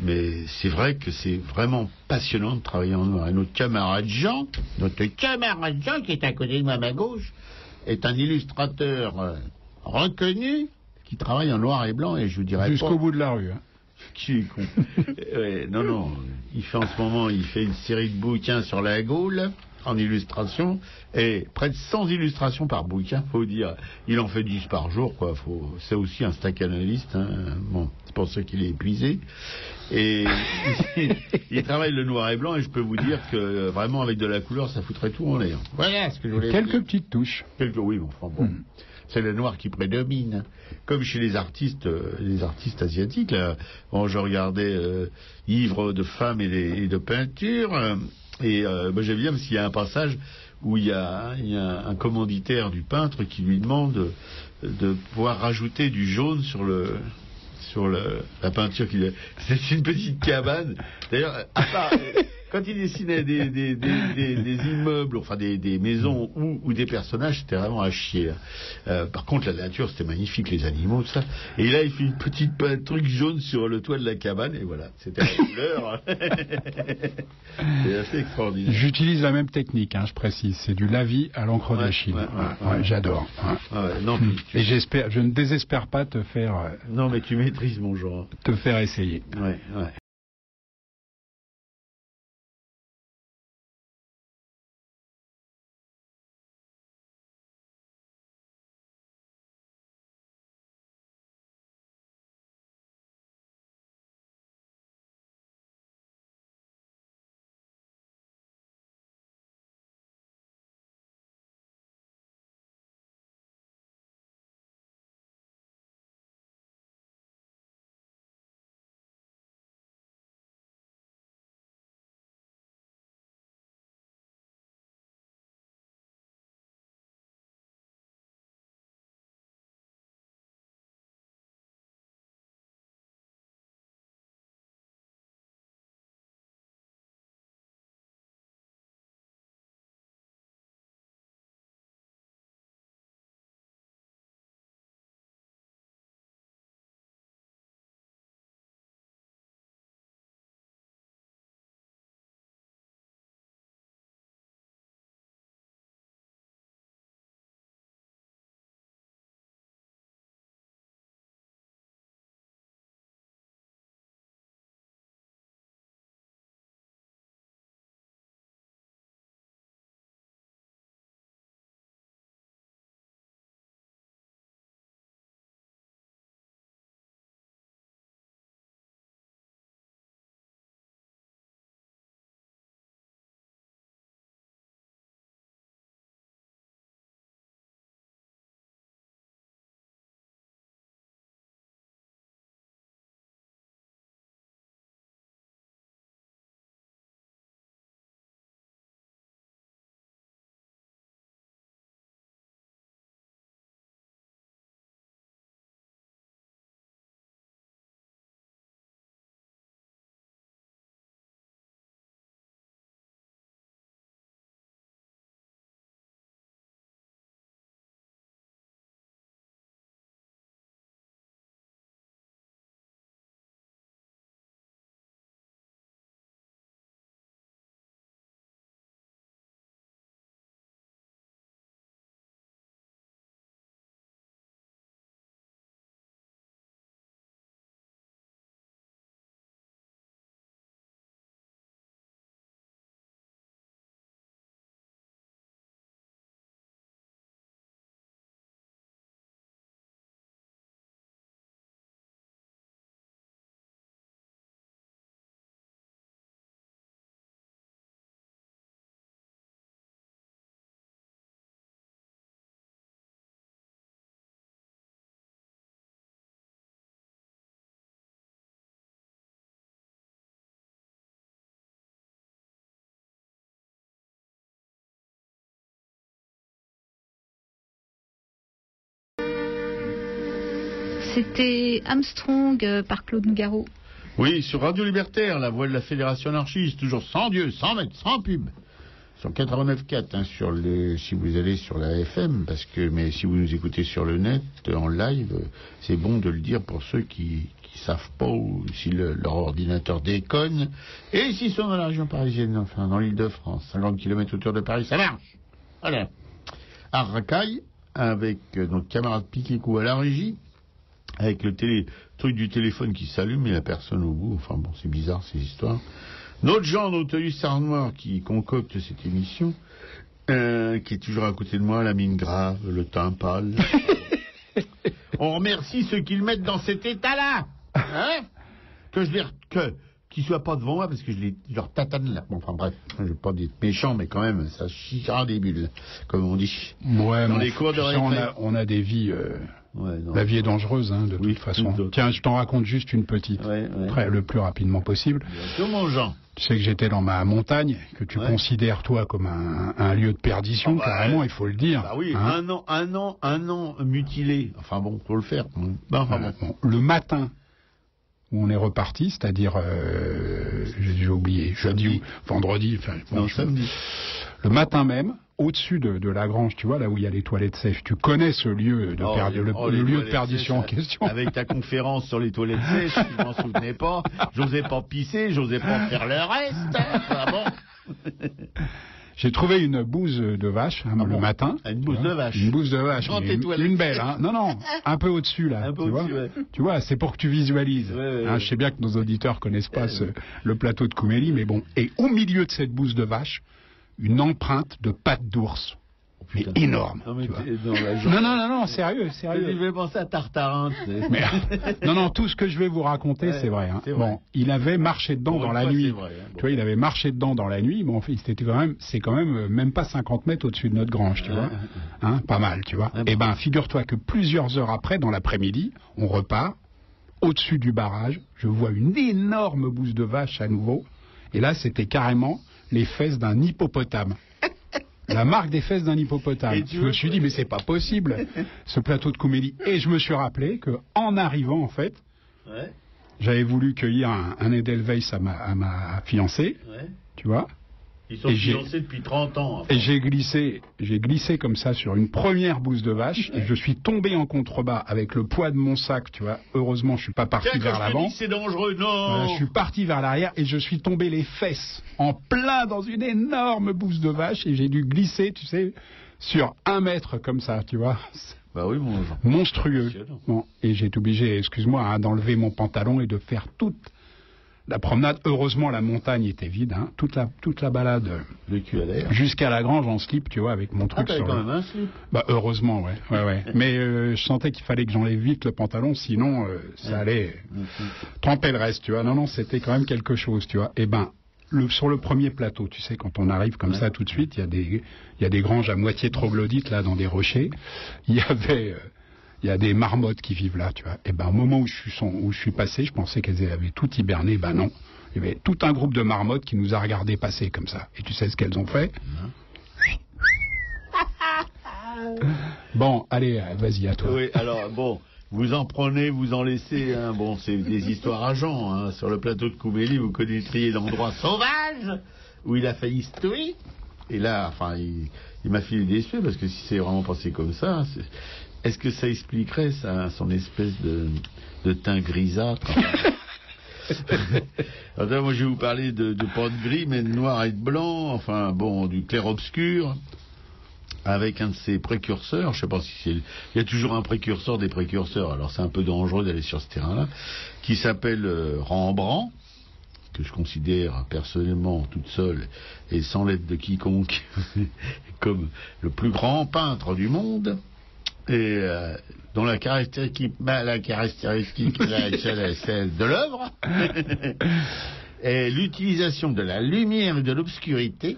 Mais c'est vrai que c'est vraiment passionnant de travailler en noir. Et notre camarade Jean, notre camarade Jean, qui est à côté de moi à ma gauche, est un illustrateur reconnu qui travaille en noir et blanc. Et je vous dirais
Jusqu'au bout de la rue. hein.
qui est con. Ouais, non, non. Il fait en ce moment, il fait une série de bouquins sur la Gaule en illustration et près de 100 illustrations par bouquin, faut dire. Il en fait 10 par jour, quoi. Faut, c'est aussi un staccanaliste. Hein. Bon, c'est pour ça qu'il est épuisé. Et il travaille le noir et blanc et je peux vous dire que euh, vraiment avec de la couleur, ça foutrait tout en l'air. Voilà ce que je voulais
Quelques
dire.
petites touches.
Quelques, oui, mais enfin bon. C'est le noir qui prédomine. Comme chez les artistes, euh, les artistes asiatiques, là. Je regardais euh, Ivre de femmes et, de peinture, euh, et euh, moi j'aime bien parce y a un passage où il y a, un commanditaire du peintre qui lui demande de, pouvoir rajouter du jaune sur le sur la peinture qu'il a. C'est une petite cabane. D'ailleurs, quand il dessinait des, des, des, immeubles, enfin des, des maisons ou, ou des personnages, c'était vraiment à chier. Euh, par contre, la nature, c'était magnifique, les animaux, tout ça. Et là, il fait une petite pe- truc jaune sur le toit de la cabane, et voilà, c'était la couleur. c'est assez extraordinaire.
J'utilise la même technique, hein, je précise. C'est du lavis à l'encre
Ouais, ouais. ouais,
J'adore.
non, tu-
Et j'espère, je ne désespère pas te faire, euh,
non, mais tu maîtrises mon genre.
te faire essayer.
C'était Armstrong euh, par Claude Nougaro.
Oui, sur Radio Libertaire, la voix de la Fédération anarchiste, toujours sans Dieu, sans maître, sans pub. sur 89.4, hein, sur le, si vous allez sur la FM, parce que, mais si vous nous écoutez sur le net, en live, euh, c'est bon de le dire pour ceux qui, qui savent pas ou si le- leur ordinateur déconne. Et s'ils sont dans la région parisienne, enfin, dans l'île de France, 50 km autour de Paris, ça marche. Voilà. À avec euh, notre camarade Piquécou à la régie, avec le télé, truc du téléphone qui s'allume et la personne au bout. Enfin bon, c'est bizarre ces histoires. Notre Jean, notre hussard noir qui concocte cette émission, euh, qui est toujours à côté de moi, la mine grave, le teint pâle. On remercie ceux qui le mettent dans cet état-là. Hein? Que je les que qu'ils soient pas devant moi parce que je, les, je leur tatane là. Bon, enfin bref, je vais pas être méchant, mais quand même, ça chiera des bulles, comme on dit.
Ouais,
Dans
mais
les cours de
tu sais, on,
récré.
a, on a des vies. euh,
Ouais, non.
la vie est dangereuse, hein, de
Oui,
toute façon. Tiens, je t'en raconte juste une petite.
Ouais, ouais.
Après, le plus rapidement possible.
Bien sûr, mon Jean.
Tu sais que j'étais dans ma montagne, que tu considères toi comme un, un lieu de perdition,
Ah bah,
carrément, il faut le dire.
Bah oui,
hein.
un an, un an, un an mutilé. Enfin bon, faut le faire. Bah, enfin
Voilà.
bon.
Bon, le matin où on est reparti, c'est-à-dire, euh, j'ai oublié, jeudi ou vendredi, enfin, bon,
Non,
je-
samedi.
le matin même, au-dessus de, de la grange, tu vois, là où il y a les toilettes sèches, tu connais ce lieu de,
Oh,
le,
oh,
le lieu de perdition en question.
Avec ta conférence sur les toilettes sèches, je m'en souvenais pas. J'osais pas pisser, j'osais pas faire le reste. Ah bon
J'ai trouvé une bouse de vache hein,
Ah
le
bon
matin.
Une
tu
bouse
vois.
de vache.
Une bouse de vache. Mais une, une belle, hein. Non, non, un peu au-dessus là.
Un peu
tu
au-dessus,
vois.
ouais.
Tu vois, c'est pour que tu visualises.
Ouais, ouais,
Hein,
ouais.
Je sais bien que nos auditeurs connaissent pas ce- le plateau de Kouméli, mais bon. Et au milieu de cette bouse de vache, une empreinte de patte d'ours. mais
putain.
énorme.
Non, mais
tu vois. Non, non, non, non, sérieux,
Je
sérieux.
vais penser à Tartarin.
Mais, non, non, tout ce que je vais vous raconter,
Ouais,
c'est vrai. hein.
c'est vrai.
Bon, il avait marché dedans dans la
fois,
nuit.
c'est vrai, hein, bon.
Tu vois, il avait marché dedans dans la nuit. Bon, fait, c'était quand même, c'est quand même euh, même pas 50 mètres au-dessus de notre grange, tu
Ouais,
vois. Hein, pas mal, tu vois.
Ouais,
Eh
bon.
ben, figure-toi que plusieurs heures après, dans l'après-midi, on repart au-dessus du barrage. Je vois une énorme bouse de vache à nouveau. Et là, c'était carrément les fesses d'un hippopotame. La marque des fesses d'un hippopotame. Je me suis dit, mais c'est pas possible, ce plateau de comédie. Et je me suis rappelé que en arrivant, en fait,
Ouais,
j'avais voulu cueillir un, un Edelweiss à ma, à ma fiancée,
ouais.
tu vois?
Ils sont
Et
depuis 30 ans. enfin.
Et j'ai glissé, j'ai glissé comme ça sur une première bouse de vache et je suis tombé en contrebas avec le poids de mon sac, tu vois. Heureusement, je suis pas parti
Tiens,
vers l'avant.
c'est dangereux, non
Voilà, je suis parti vers l'arrière et je suis tombé les fesses en plein dans une énorme bouse de vache et j'ai dû glisser, tu sais, sur un mètre comme ça, tu vois.
Bah oui, mon
monstrueux. Bon, et j'ai été obligé, excuse-moi, hein, d'enlever mon pantalon et de faire toute la promenade. Heureusement, la montagne était vide, hein, toute la toute la balade euh,
Le cul à l'air.
jusqu'à la grange en slip, tu vois, avec mon
Ah,
truc
t'avais
sur
quand
le-
même un slip.
Bah heureusement, ouais, ouais, ouais. Mais euh, je sentais qu'il fallait que j'enlève vite le pantalon, sinon euh, ça allait tremper le reste, tu vois. Non, non, c'était quand même quelque chose, tu vois. Et ben, le, sur le premier plateau, tu sais, quand on arrive comme
Ouais.
ça tout de suite, il y a des, il y a des granges à moitié troglodytes là dans des rochers. Il y avait, euh, il y a des marmottes qui vivent là, tu vois. Et ben, au moment où je suis, son- où je suis passé, je pensais qu'elles avaient tout hiberné. Ben non, il y avait tout un groupe de marmottes qui nous a regardé passer comme ça. Et tu sais ce qu'elles ont fait? Bon, allez, vas-y à toi.
Oui, alors bon, vous en prenez, vous en laissez. hein. Bon, c'est des histoires à Jean. hein. Sur le plateau de Koubeli, vous connaîtriez l'endroit sauvage où il a failli se tuer. Et là, enfin, il, il m'a filé des yeux parce que si c'est vraiment passé comme ça, est-ce que ça expliquerait ça, son espèce de, de teint grisâtre Alors, moi, je vais vous parler de, de pas de gris, mais de noir et de blanc, enfin, bon, du clair-obscur, avec un de ses précurseurs, je sais pas si c'est... Il y a toujours un précurseur des précurseurs, alors c'est un peu dangereux d'aller sur ce terrain-là, qui s'appelle euh, Rembrandt, que je considère personnellement toute seule et sans l'aide de quiconque comme le plus grand peintre du monde et euh, dont la caractéristique, bah, la caractéristique celle de l'œuvre est l'utilisation de la lumière et de l'obscurité,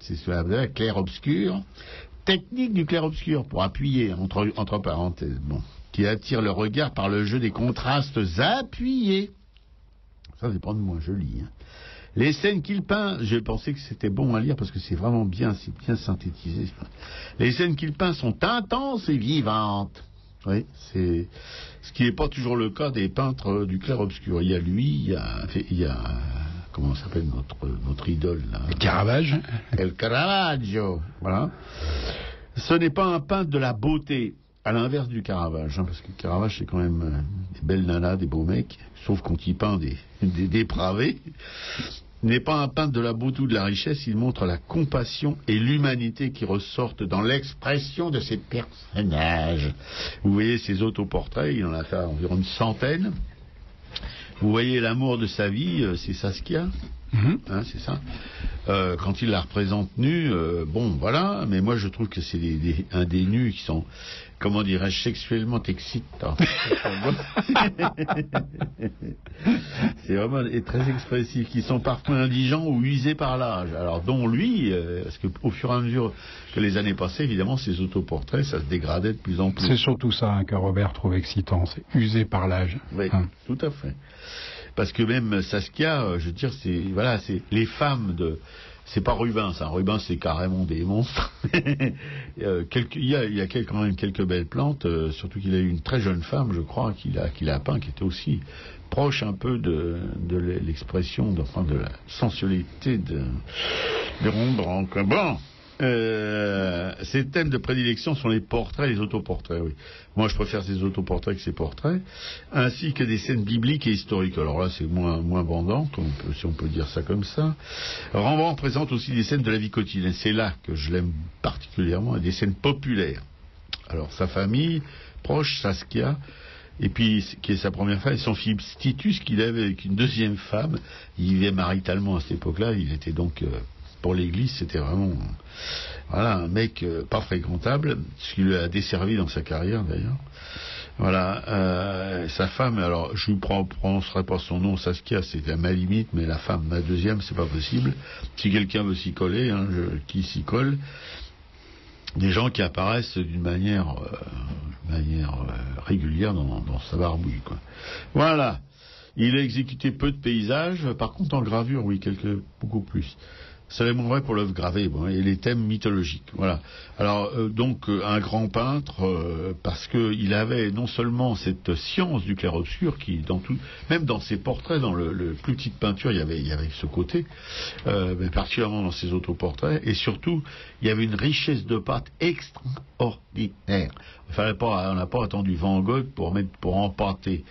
c'est ce qu'on appelle la clair-obscur, technique du clair-obscur pour appuyer entre, entre parenthèses, bon, qui attire le regard par le jeu des contrastes appuyés. Ça, c'est pas de moi, je lis. hein. Les scènes qu'il peint, j'ai pensé que c'était bon à lire parce que c'est vraiment bien, c'est bien synthétisé. Les scènes qu'il peint sont intenses et vivantes. Oui, c'est ce qui n'est pas toujours le cas des peintres du clair-obscur. Il y a lui, il y a, il y a comment s'appelle notre, notre idole là?
Caravage.
El Caravaggio. Voilà. Ce n'est pas un peintre de la beauté, à l'inverse du Caravage, hein, parce que le Caravage c'est quand même euh, des belles nanas, des beaux mecs, sauf quand il peint des, des dépravés. N'est pas un peintre de la beauté ou de la richesse, il montre la compassion et l'humanité qui ressortent dans l'expression de ses personnages. Vous voyez ses autoportraits, il en a fait environ une centaine. Vous voyez l'amour de sa vie, euh, c'est Saskia,
Mhm.
hein, c'est ça. Euh, quand il la représente nue, euh, bon, voilà. Mais moi, je trouve que c'est un des nus qui sont, comment dirais-je, sexuellement excitants. c'est vraiment et très expressif, qui sont parfois indigents ou usés par l'âge. Alors, dont lui, euh, parce que au fur et à mesure que les années passaient, évidemment, ses autoportraits, ça se dégradait de plus en plus.
C'est surtout ça hein, que Robert trouve excitant, c'est usé par l'âge.
Oui,
Hein.
tout à fait. Parce que même Saskia, euh, je veux dire, c'est voilà, c'est les femmes de, c'est pas Rubens, hein. Rubens c'est carrément des monstres. Euh, quelques- il y a, il y a quel- quand même quelques belles plantes, euh, surtout qu'il a eu une très jeune femme, je crois, qu'il a, qu'il a peint, qui était aussi proche un peu de, l'expression, de, enfin, de la sensualité de, de Rembrandt. Bon. Euh, ses thèmes de prédilection sont les portraits et les autoportraits, oui. Moi, je préfère ces autoportraits que ces portraits, ainsi que des scènes bibliques et historiques. Alors là, c'est moins, moins bandant, si on peut dire ça comme ça. Rembrandt présente aussi des scènes de la vie quotidienne. C'est là que je l'aime particulièrement, des scènes populaires. Alors, sa famille, proche, Saskia, et puis, qui est sa première femme, et son fils Titus, qu'il avait avec une deuxième femme. Il vivait maritalement à cette époque-là. Il était donc, euh, pour l'église, c'était vraiment, voilà, un mec euh, pas fréquentable, ce qui lui a desservi dans sa carrière d'ailleurs. Voilà, euh, sa femme, alors je ne prononcerai pas son nom, Saskia, c'était à ma limite, mais la femme, ma deuxième, c'est pas possible. Si quelqu'un veut s'y coller, hein, qui s'y colle, des gens qui apparaissent d'une manière, euh, manière régulière dans, sa barbouille. Voilà. Il a exécuté peu de paysages, par contre en gravure, oui, quelques, beaucoup plus. Ça l'est moins vrai pour l'œuvre gravée, bon, et les thèmes mythologiques. Voilà. Alors euh, donc euh, un grand peintre euh, parce que il avait non seulement cette science du clair-obscur qui dans tout, même dans ses portraits, dans le, le plus petite peinture, il y avait il y avait ce côté, euh, mais particulièrement dans ses autoportraits, et surtout il y avait une richesse de pâte extraordinaire. Fallait pas, on n'a pas attendu Van Gogh pour mettre pour empâter.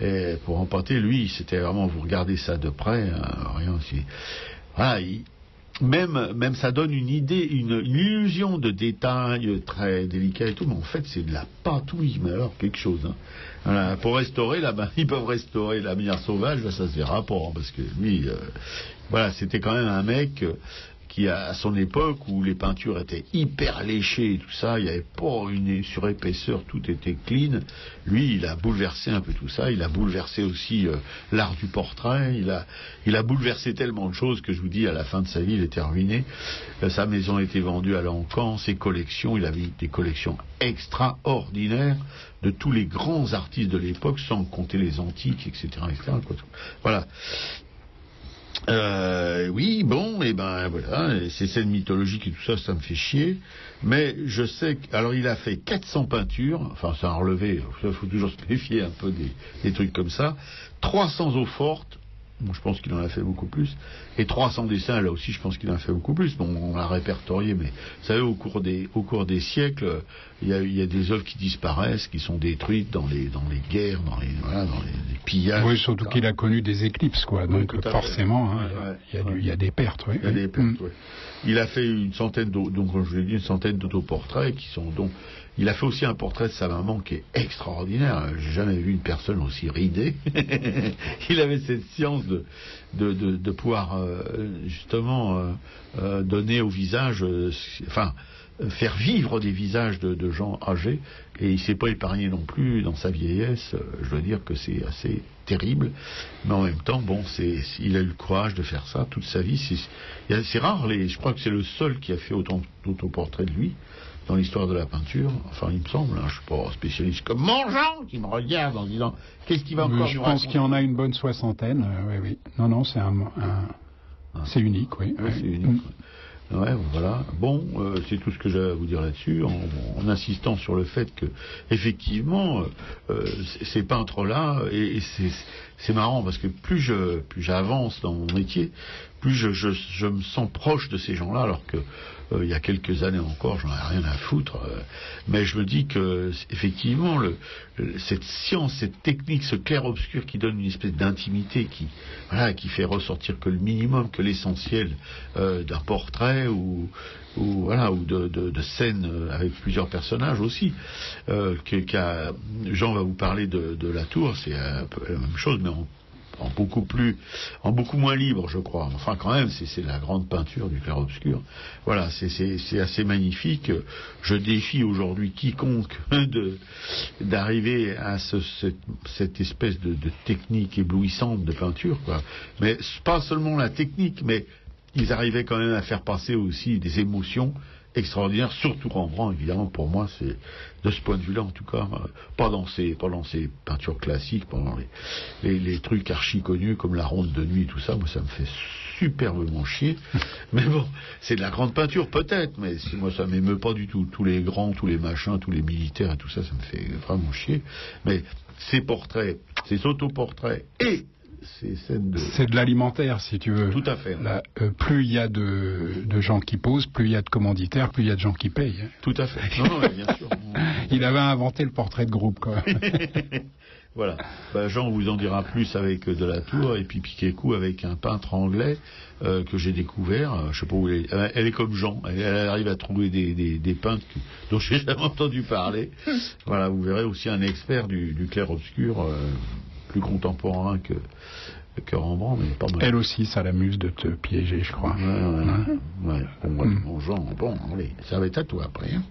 Et pour empâter, lui, c'était vraiment vous regardez ça de près, hein, rien. c'est- Voilà, il- même, même ça donne une idée, une, une illusion de détail très délicat et tout, mais en fait c'est de la patouille, mais alors quelque chose. hein. Voilà, pour restaurer, là, ben, ils peuvent restaurer la manière sauvage, ben, ça se verra pas, hein, parce que lui, euh, voilà, c'était quand même un mec euh, qui, à son époque, où les peintures étaient hyper léchées et tout ça, il n'y avait pas une surépaisseur, tout était clean. Lui, il a bouleversé un peu tout ça, il a bouleversé aussi euh, l'art du portrait, il a, il a bouleversé tellement de choses que je vous dis, à la fin de sa vie, il était ruiné. Euh, sa maison a été vendue à l'encan, ses collections, il avait des collections extraordinaires de tous les grands artistes de l'époque, sans compter les antiques, etc. etc.. Voilà. Euh, oui, bon, et ben voilà, ces scènes mythologiques et tout ça, ça me fait chier. Mais je sais que, alors il a fait 400 peintures, enfin c'est un relevé, il faut toujours se méfier un peu des trucs comme ça. 300 eaux fortes, bon, je pense qu'il en a fait beaucoup plus. Et 300 dessins, là aussi, je pense qu'il en a fait beaucoup plus. Bon, on l'a répertorié, mais vous savez, au cours des, au cours des siècles, il y, a, il y a des œuvres qui disparaissent, qui sont détruites dans les, dans les guerres, dans les, voilà, dans les, les pillages.
Oui, surtout qu'il a connu des éclipses, quoi.
Oui,
Donc forcément, hein,
Ouais,
il y, a du- il y a des pertes. oui.
Il y a des pertes,
Mm.
oui. Il a fait une centaine, donc je l'ai dit, une centaine d'autoportraits qui sont donc. Il a fait aussi un portrait de sa maman qui est extraordinaire. J'ai jamais vu une personne aussi ridée. il avait cette science de de, de, pouvoir euh, justement euh, euh, donner au visage, enfin faire vivre des visages de, gens âgés. Et il s'est pas épargné non plus dans sa vieillesse. Je dois dire que c'est assez terrible, mais en même temps, bon, c'est, il a eu le courage de faire ça toute sa vie. C'est, c'est rare, les, je crois que c'est le seul qui a fait autant d'autoportraits de lui dans l'histoire de la peinture. Enfin, il me semble, hein, je suis pas spécialiste comme mon Jean qui me regarde en disant qu'est-ce qu'il va encore
je pense qu'il y en a une bonne soixantaine. euh, oui, oui. Non, non, c'est un, un- c'est unique, oui. Oui.
c'est unique,
Mm.
ouais. Voilà. Bon, euh, c'est tout ce que j'ai à vous dire là-dessus, en, en insistant sur le fait que, effectivement, euh, ces peintres-là, et, et ces, c'est marrant parce que plus je plus j'avance dans mon métier, plus je, je, je me sens proche de ces gens-là, alors que il y a quelques années encore, j'en ai rien à foutre. euh, mais je me dis que effectivement, cette science, cette technique, ce clair-obscur qui donne une espèce d'intimité, qui voilà, qui fait ressortir que le minimum, que l'essentiel euh, d'un portrait ou voilà ou de, de, scènes euh, avec plusieurs personnages aussi. Euh, Jean va vous parler de, la tour, c'est la même chose, mais en en beaucoup plus, en beaucoup moins libre, je crois. Enfin, quand même, c'est la grande peinture du clair-obscur. Voilà, c'est- assez magnifique. Je défie aujourd'hui quiconque d'arriver à ce- cette, cette espèce de, de technique éblouissante de peinture, quoi. Mais pas seulement la technique, mais ils arrivaient quand même à faire passer aussi des émotions extraordinaires, surtout Rembrandt, évidemment, pour moi, c'est de ce point de vue-là, en tout cas, euh, pas dans ses, pas dans ses peintures classiques, pas dans les, les, les trucs archi connus comme la ronde de nuit, tout ça, moi, ça me fait superbement chier. Mais bon, c'est de la grande peinture, peut-être, mais c'est- moi, ça m'émeut pas du tout. Tous les grands, tous les machins, tous les militaires et tout ça, ça me fait vraiment chier. Mais ces portraits, ces autoportraits et ces scènes de...
C'est de l'alimentaire, si tu veux.
Tout à fait.
Là, euh, plus il y a de, de gens qui posent, plus il y a de commanditaires, plus il y a de gens qui payent. hein.
Tout à fait. Non, bien sûr.
Il avait inventé le portrait de groupe, quoi.
Voilà. Bah, Jean vous en dira plus avec euh, de la tour et puis Piquet-Coup avec un peintre anglais euh, que j'ai découvert. Euh, je sais pas où elle est. Elle est comme Jean. Elle, elle arrive à trouver des, des, des peintres dont j'ai jamais entendu parler. voilà, vous verrez aussi un expert du, du clair-obscur euh, plus contemporain que, que Rembrandt, mais pas mal.
Elle aussi, ça l'amuse de te piéger, je crois.
Ouais, ouais, ouais. Bon, bon, Jean, bon, allez, ça va être à toi après. hein.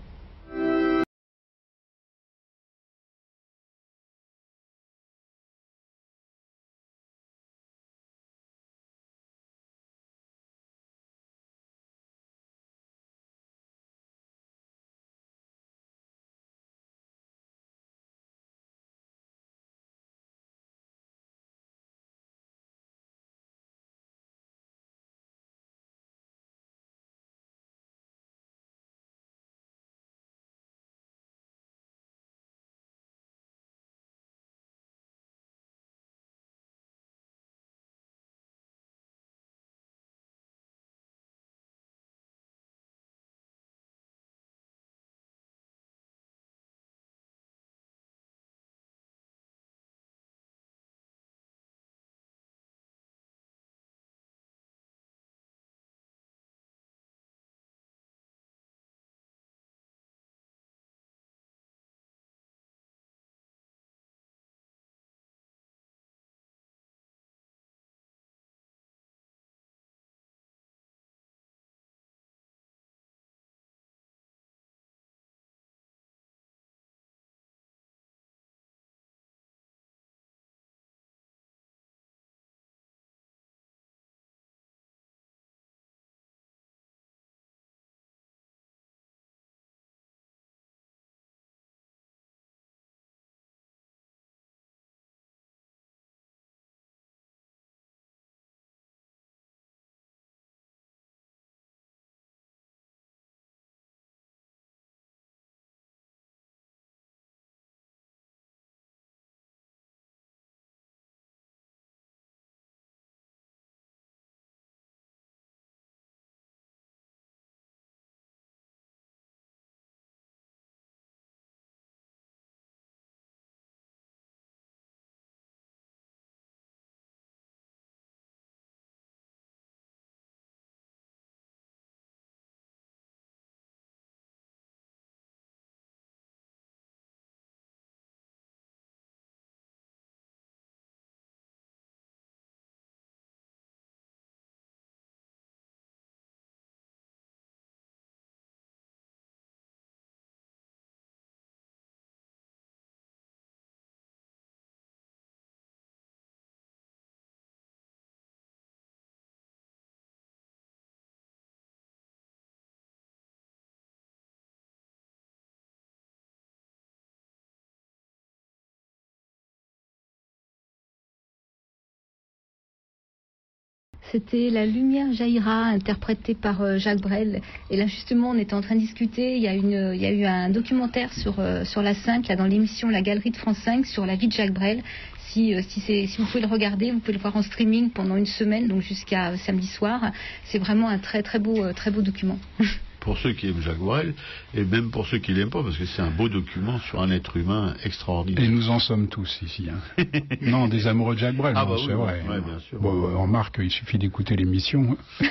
C'était La lumière jaillira, interprétée par euh, Jacques Brel. Et là, justement, on était en train de discuter. Il y a, eu un documentaire sur, euh, la 5, là, dans l'émission La Galerie de France 5, sur la vie de Jacques Brel. si, euh, si, vous pouvez le regarder, vous pouvez le voir en streaming pendant une semaine, donc jusqu'à samedi soir. C'est vraiment un très très beau document.
Pour ceux qui aiment Jacques Brel, et même pour ceux qui l'aiment pas, parce que c'est un beau document sur un être humain extraordinaire.
Et nous en sommes tous ici. hein. non, des amoureux de Jacques Brel,
Ah
non,
bah
c'est
oui,
vrai.
ouais, bien sûr.
Bon, euh, remarque, il suffit d'écouter l'émission.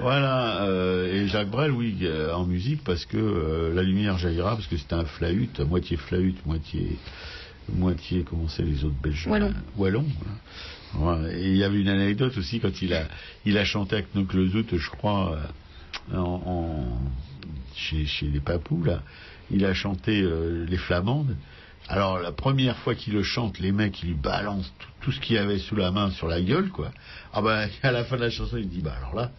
Voilà, euh, et Jacques Brel, oui, euh, en musique, parce que euh, la lumière jaillira, parce que c'était un flahut, moitié flahut, moitié, moitié, comment c'est les autres Belges?
Wallon.
Wallon, voilà. Et il y avait une anecdote aussi quand il a, il a chanté avec Noc le Zout, je crois, euh, chez, chez les Papous, là. Il a chanté euh, les Flamandes. Alors la première fois qu'il le chante, les mecs ils lui balancent tout, ce qu'il avait sous la main sur la gueule, quoi. Ah ben à la fin de la chanson, il dit bah alors là,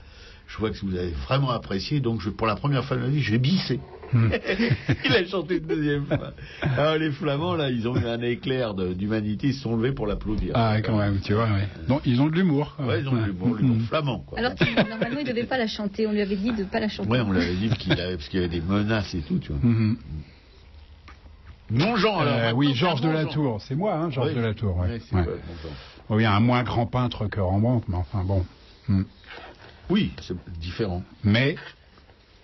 je vois que vous avez vraiment apprécié, donc je, pour la première fois de ma vie, je vais bisser. il a chanté une deuxième fois. Alors les Flamands là, ils ont eu un éclair de- d'humanité, ils se sont levés pour l'applaudir.
Ah, quand même, tu vois. Ouais. Non, ils ont de l'humour.
Ouais, ils ont de l'humour, l'humour
Mm.
flamand, quoi.
Alors normalement, il ne devait pas la chanter. On lui avait dit de ne pas la chanter.
Ouais, on l'avait dit qu'il avait, parce qu'il y avait des menaces et tout, tu vois.
Mhm.
Mon Jean, alors.
Euh, oui, Georges de la
Jean.
Tour, c'est moi, hein, Georges
Oui.
de la Tour. Ouais.
Ouais.
Oui, un moins grand peintre que Rembrandt, mais enfin bon. Mm.
Oui, c'est différent.
Mais,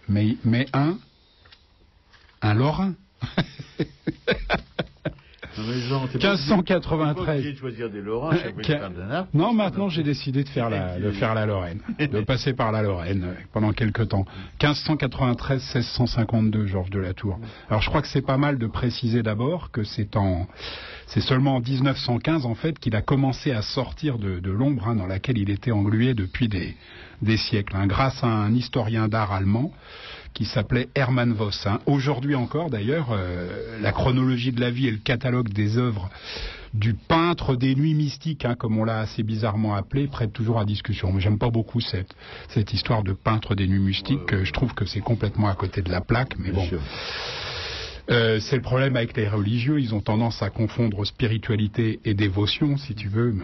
mais, mais un, un Lorrain.
Non, mais Jean, t'es pas obligé-
1593.
t'es pas obligé de choisir des Lorrains chaque fois que tu parles de Naples.
Non, maintenant j'ai décidé de faire la, de faire la Lorraine, de passer par la Lorraine euh, pendant quelques temps. 1593-1652, Georges de la Tour. Alors je crois que c'est pas mal de préciser d'abord que c'est en, c'est seulement en 1915 en fait qu'il a commencé à sortir de, de l'ombre hein, dans laquelle il était englué depuis des, des siècles, hein, grâce à un historien d'art allemand qui s'appelait Hermann Voss. hein. Aujourd'hui encore, d'ailleurs, euh, la chronologie de la vie et le catalogue des œuvres du peintre des nuits mystiques, hein, comme on l'a assez bizarrement appelé, prête toujours à discussion. Mais j'aime pas beaucoup cette, cette histoire de peintre des nuits mystiques. euh, Je trouve que c'est complètement à côté de la plaque, mais bon. Euh, c'est le problème avec les religieux, ils ont tendance à confondre spiritualité et dévotion, si tu veux.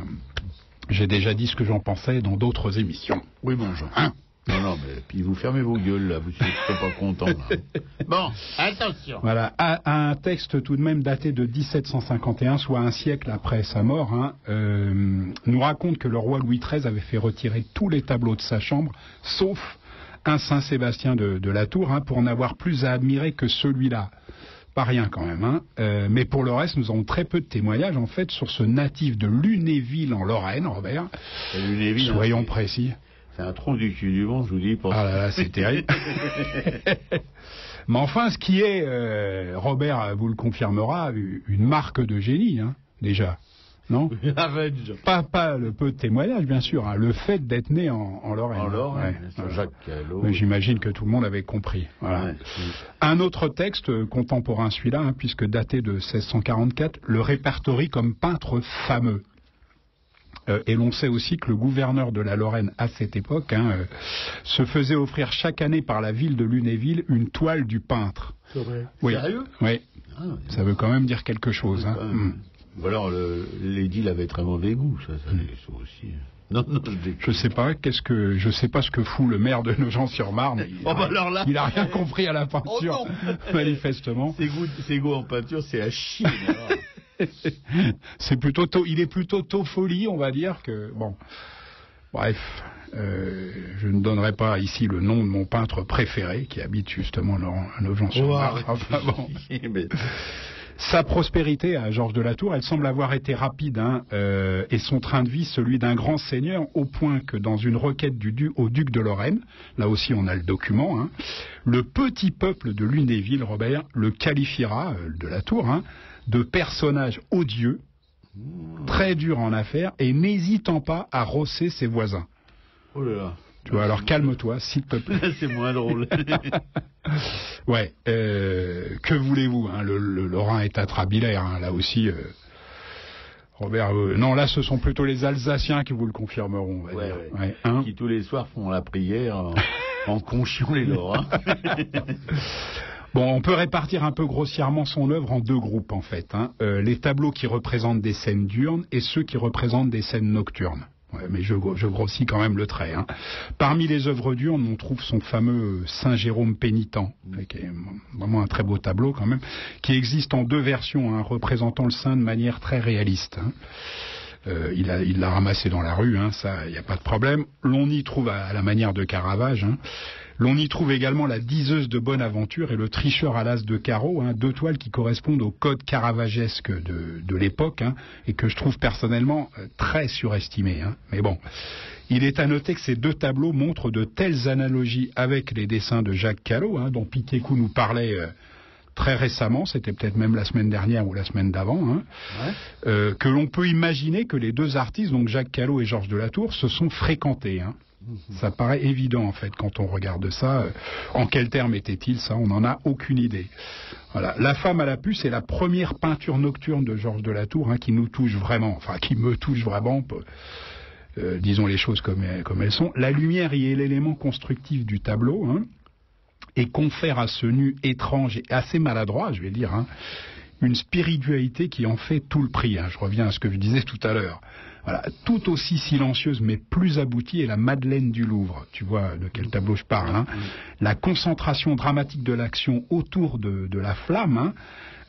J'ai déjà dit ce que j'en pensais dans d'autres émissions.
Oui, Jean.
Hein?
Non, non, mais puis vous fermez vos gueules, là, vous n'êtes pas content, là. Bon, attention.
Voilà, à, un texte tout de même daté de 1751, soit un siècle après sa mort, hein, euh, nous raconte que le roi Louis XIII avait fait retirer tous les tableaux de sa chambre, sauf un Saint-Sébastien de, de la Tour, hein, pour n'avoir plus à admirer que celui-là. Pas rien quand même, hein. Euh, mais pour le reste, nous avons très peu de témoignages en fait sur ce natif de Lunéville en Lorraine, Robert.
Lévi, hein,
Soyons précis.
C'est un tronc du cul du monde, je vous dis. Pour...
Ah là là, c'est terrible. Mais enfin, ce qui est, euh, Robert vous le confirmera, une marque de génie, hein, déjà. Non
Arrête, Jean.
pas, pas le peu de témoignages, bien sûr, hein, le fait d'être né en, en Lorraine.
En Lorraine,
Ouais, voilà.
Jacques Callot.
J'imagine que tout le monde avait compris. Voilà.
Ouais.
Un autre texte euh, contemporain, celui-là, hein, puisque daté de 1644, le répertorie comme peintre fameux. Euh, et l'on sait aussi que le gouverneur de la Lorraine à cette époque hein, euh, se faisait offrir chaque année par la ville de Lunéville une toile du peintre. Oui.
Sérieux?
Oui,
Ah,
ça veut quand même dire quelque chose. hein.
même. Ou alors, le, Lady avait très mauvais goût, ça, ça, ça aussi. Non, non, je
sais pas qu'est-ce que je sais pas ce que fout le maire de Nogent-sur-Marne. Il,
Oh, bah alors là-
il a rien compris à la peinture,
Oh
manifestement.
Ses goûts, ses goûts en peinture, c'est à chier.
C'est plutôt tôt, il est plutôt tôt folie, on va dire que bon. Bref, euh, je ne donnerai pas ici le nom de mon peintre préféré qui habite justement à Nogent-sur-Marne.
Oh,
Enfin, bon. Sa prospérité à Georges de la Tour, elle semble avoir été rapide, hein, euh, et son train de vie celui d'un grand seigneur, au point que dans une requête du du- au duc de Lorraine, là aussi on a le document, hein, le petit peuple de Lunéville, Robert, le qualifiera, euh, de la Tour, hein, de personnage odieux, très dur en affaires, et n'hésitant pas à rosser ses voisins.
Oh là là.
Tu vois, alors calme-toi, s'il te plaît.
c'est moins drôle.
Ouais, euh, que voulez-vous hein, le, le Lorrain est atrabilaire, hein, là aussi. euh, Robert, euh, non, là, ce sont plutôt les Alsaciens qui vous le confirmeront.
Ouais, ouais.
Ouais, hein.
qui tous les soirs font la prière en, en conchiant les Lorrains.
Bon, on peut répartir un peu grossièrement son œuvre en deux groupes, en fait. hein. Euh, les tableaux qui représentent des scènes diurnes et ceux qui représentent des scènes nocturnes. mais je, grossis quand même le trait. Hein. Parmi les œuvres d'Urne, on trouve son fameux Saint Jérôme pénitent, qui est vraiment un très beau tableau quand même, qui existe en deux versions, hein, représentant le saint de manière très réaliste. Hein. Euh, il l'a ramassé dans la rue, ça, il n'y a pas de problème. L'on y trouve à, la manière de Caravage. Hein. L'on y trouve également la diseuse de bonne aventure et le tricheur à l'as de carreau, hein, deux toiles qui correspondent au code caravagesque de, l'époque et que je trouve personnellement euh, très surestimé. Mais bon, il est à noter que ces deux tableaux montrent de telles analogies avec les dessins de Jacques Callot, dont Piquet-Cou nous parlait. Euh, très récemment, c'était peut-être même la semaine dernière ou la semaine d'avant, hein, euh, que l'on peut imaginer que les deux artistes, donc Jacques Callot et Georges Delatour, se sont fréquentés. Hein. Mhm. Ça paraît évident en fait quand on regarde ça. Euh, en quels termes était-il ça? On n'en a aucune idée. Voilà. La femme à la puce est la première peinture nocturne de Georges Delatour hein, qui nous touche vraiment, enfin qui me touche vraiment. Euh, disons les choses comme, comme, elles sont. La lumière y est l'élément constructif du tableau. Hein et confère à ce nu étrange et assez maladroit, je vais dire, hein, une spiritualité qui en fait tout le prix. Je reviens à ce que je disais tout à l'heure. Voilà, tout aussi silencieuse mais plus aboutie est la Madeleine du Louvre. Tu vois de quel tableau je parle. Hein. La concentration dramatique de l'action autour de, la flamme,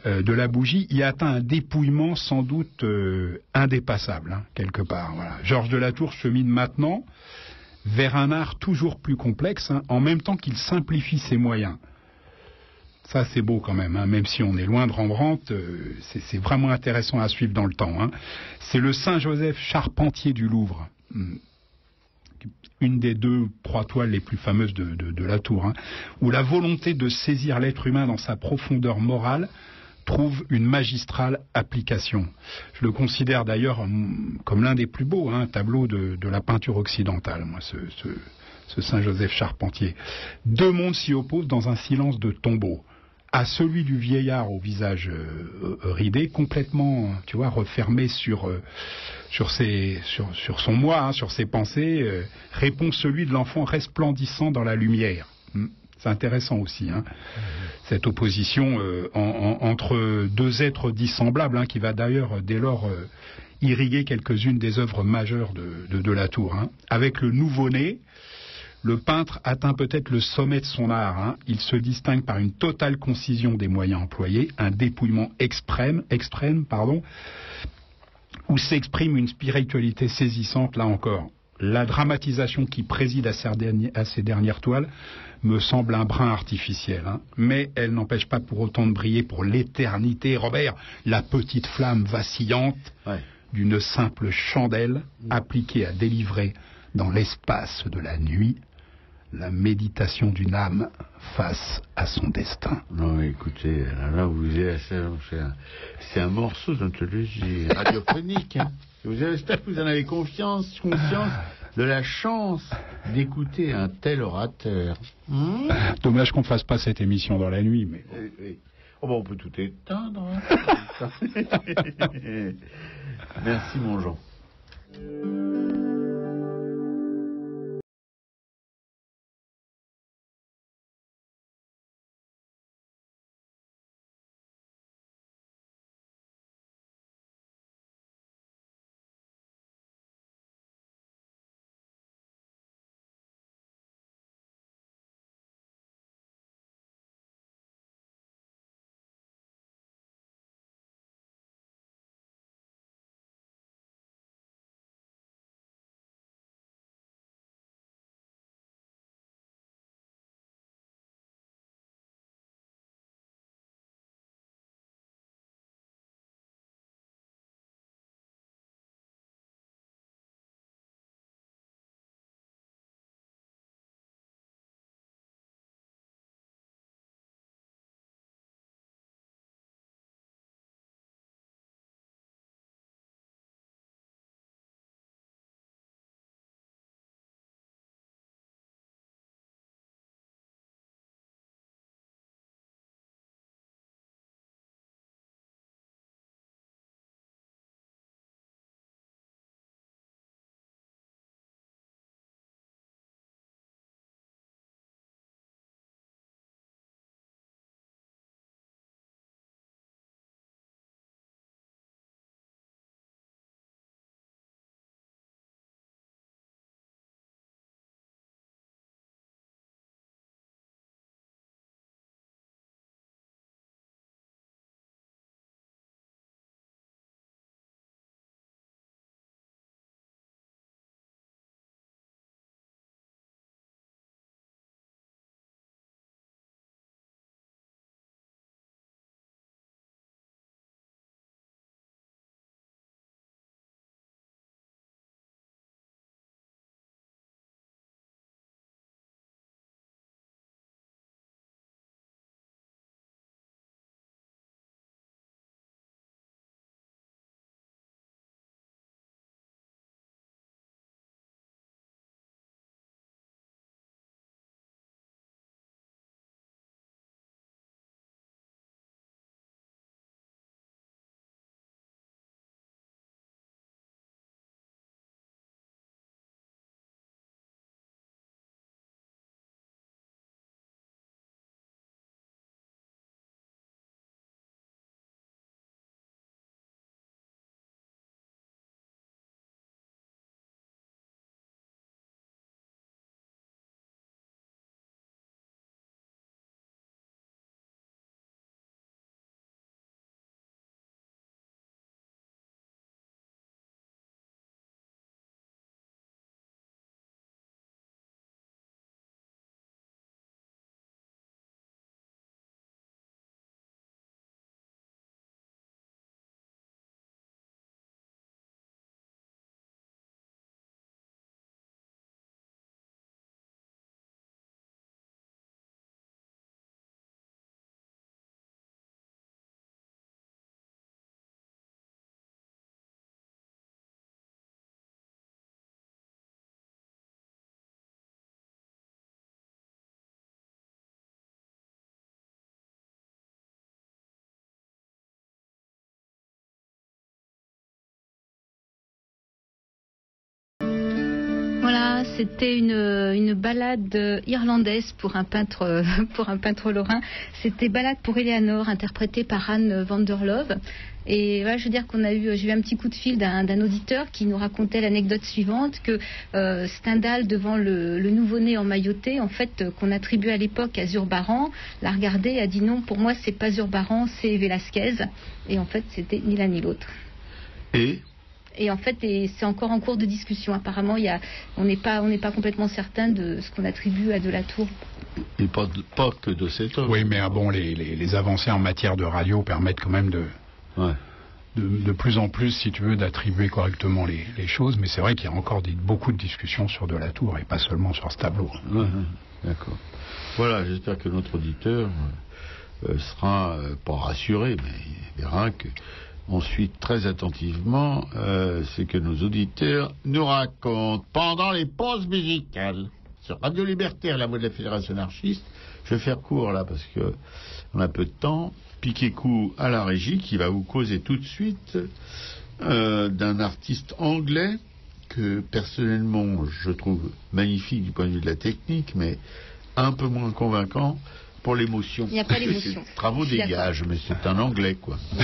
euh, de la bougie, y atteint un dépouillement sans doute euh, indépassable, quelque part. Voilà. Georges de la Tour chemine maintenant vers un art toujours plus complexe, hein, en même temps qu'il simplifie ses moyens. Ça, c'est beau quand même, hein, même si on est loin de Rembrandt, euh, c'est vraiment intéressant à suivre dans le temps. Hein. C'est le Saint-Joseph Charpentier du Louvre, une des deux trois toiles les plus fameuses de la tour, où la volonté de saisir l'être humain dans sa profondeur morale trouve une magistrale application. Je le considère d'ailleurs comme l'un des plus beaux hein, tableaux de, la peinture occidentale, moi, ce, Saint-Joseph Charpentier. Deux mondes s'y opposent dans un silence de tombeau à celui du vieillard au visage euh, ridé, complètement, tu vois, refermé sur euh, sur, ses, sur, son moi, hein, sur ses pensées, euh, répond celui de l'enfant resplendissant dans la lumière. Hmm. C'est intéressant aussi, hein. cette opposition euh, entre deux êtres dissemblables, hein, qui va d'ailleurs dès lors euh, irriguer quelques-unes des œuvres majeures de, de, la tour. Hein. Avec le nouveau-né, le peintre atteint peut-être le sommet de son art. Il se distingue par une totale concision des moyens employés, un dépouillement extrême, extrême pardon, où s'exprime une spiritualité saisissante, là encore. La dramatisation qui préside à ces dernières toiles me semble un brin artificiel. Hein. Mais elle n'empêche pas pour autant de briller pour l'éternité. Robert, la petite flamme vacillante d'une simple chandelle appliquée à délivrer dans l'espace de la nuit la méditation d'une âme face à son destin.
Non, écoutez, là, vous c'est un, morceau d'anthologie radiophonique. Hein. J'espère que vous en avez confiance, conscience de la chance d'écouter un tel orateur.
Hmm Dommage qu'on ne fasse pas cette émission dans la nuit, mais.
Oh, bon, on peut tout éteindre. Hein. Merci, mon Jean.
C'était une, une balade irlandaise pour un peintre, pour un peintre lorrain. C'était Balade pour Eleanor, interprétée par Anne van der Love. Et voilà, je veux dire qu'on a eu, j'ai eu un petit coup de fil d'un auditeur qui nous racontait l'anecdote suivante que euh, Stendhal, devant le, nouveau-né emmailloté, en fait, euh, qu'on attribuait à l'époque à Zurbaran, l'a regardé et a dit non, pour moi, c'est pas Zurbaran, c'est Velasquez. Et en fait, c'était ni l'un ni l'autre.
Et
Et en fait, c'est encore en cours de discussion. Apparemment, il y a, on n'est pas, on n'est pas complètement certain de ce qu'on attribue à de la tour.
Et pas, de- pas que de cet homme.
Oui, mais ah bon, les, les- les avancées en matière de radio permettent quand même de,
Ouais.
de, de plus en plus, si tu veux, d'attribuer correctement les, les choses. Mais c'est vrai qu'il y a encore des- beaucoup de discussions sur de la tour et pas seulement sur ce tableau.
Ouais, D'accord. Voilà, j'espère que notre auditeur euh, sera euh, pas rassuré, mais il verra que on suit très attentivement euh, ce que nos auditeurs nous racontent pendant les pauses musicales. Sur Radio Libertaire, la voix de la Fédération anarchiste, je vais faire court là parce que on a peu de temps. Piquez coup à la régie qui va vous causer tout de suite euh, d'un artiste anglais que personnellement je trouve magnifique du point de vue de la technique, mais un peu moins convaincant pour l'émotion.
Il n'y a pas l'émotion.
Ces Travaux dégagent, mais c'est un anglais quoi.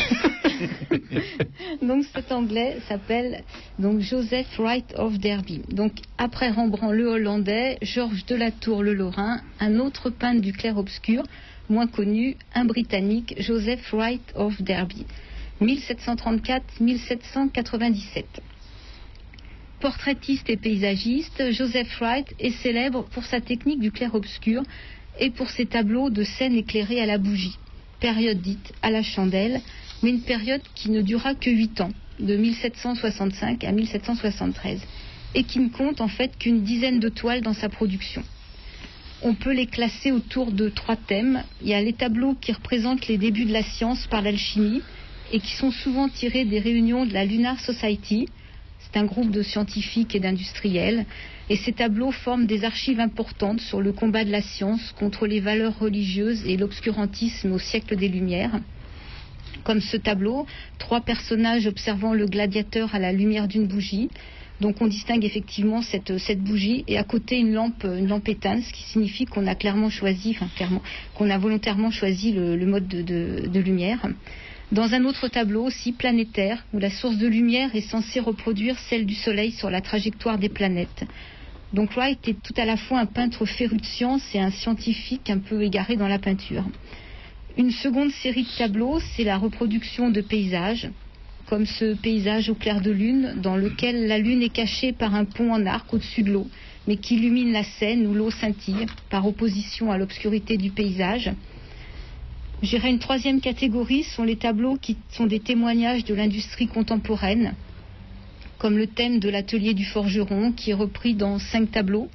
Donc cet anglais s'appelle donc Joseph Wright of Derby. Donc après Rembrandt le hollandais, Georges Delatour le lorrain, un autre peintre du clair-obscur, moins connu, un britannique, Joseph Wright of Derby. 1734-1797. Portraitiste et paysagiste, Joseph Wright est célèbre pour sa technique du clair-obscur et pour ses tableaux de scènes éclairées à la bougie, période dite à la chandelle, mais une période qui ne dura que 8 ans, de 1765 à 1773, et qui ne compte en fait qu'une dizaine de toiles dans sa production. On peut les classer autour de trois thèmes. Il y a les tableaux qui représentent les débuts de la science par l'alchimie et qui sont souvent tirés des réunions de la Lunar Society. C'est un groupe de scientifiques et d'industriels. Et ces tableaux forment des archives importantes sur le combat de la science contre les valeurs religieuses et l'obscurantisme au siècle des Lumières comme ce tableau, trois personnages observant le gladiateur à la lumière d'une bougie. Donc on distingue effectivement cette, bougie et à côté une lampe, une lampe éteinte, ce qui signifie qu'on a clairement choisi, enfin clairement, qu'on a volontairement choisi le, mode de, de- de lumière. Dans un autre tableau aussi planétaire, où la source de lumière est censée reproduire celle du Soleil sur la trajectoire des planètes. Donc Wright est tout à la fois un peintre féru de science et un scientifique un peu égaré dans la peinture. Une seconde série de tableaux, c'est la reproduction de paysages, comme ce paysage au clair de lune, dans lequel la lune est cachée par un pont en arc au-dessus de l'eau, mais qui illumine la scène où l'eau scintille, par opposition à l'obscurité du paysage. J'irai une troisième catégorie, sont les tableaux qui sont des témoignages de l'industrie contemporaine, comme le thème de l'atelier du forgeron, qui est repris dans cinq tableaux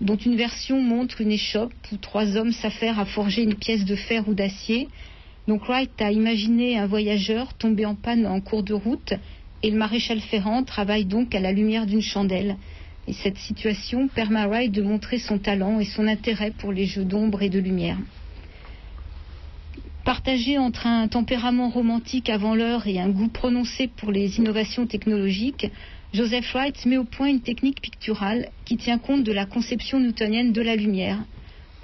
dont une version montre une échoppe où trois hommes s'affairent à forger une pièce de fer ou d'acier. Donc Wright a imaginé un voyageur tombé en panne en cours de route et le maréchal Ferrand travaille donc à la lumière d'une chandelle. Et cette situation permet à Wright de montrer son talent et son intérêt pour les jeux d'ombre et de lumière. Partagé entre un tempérament romantique avant l'heure et un goût prononcé pour les innovations technologiques, Joseph Wright met au point une technique picturale qui tient compte de la conception newtonienne de la lumière,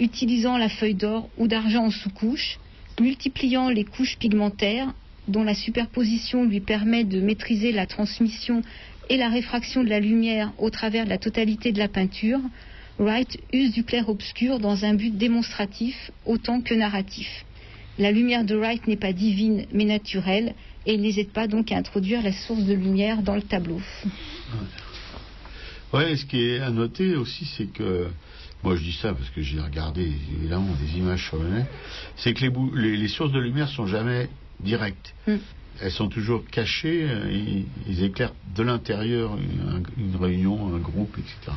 utilisant la feuille d'or ou d'argent en sous-couche, multipliant les couches pigmentaires, dont la superposition lui permet de maîtriser la transmission et la réfraction de la lumière au travers de la totalité de la peinture, Wright use du clair-obscur dans un but démonstratif autant que narratif. La lumière de Wright n'est pas divine mais naturelle et il n'hésite pas donc à introduire la source de lumière dans le tableau.
Ouais, ce qui est à noter aussi, c'est que, moi je dis ça parce que j'ai regardé évidemment des images sur le net, c'est que les, bou- les, les sources de lumière sont jamais directes.
Mm.
Elles sont toujours cachées, euh, ils, ils éclairent de l'intérieur une, une réunion, un groupe, etc.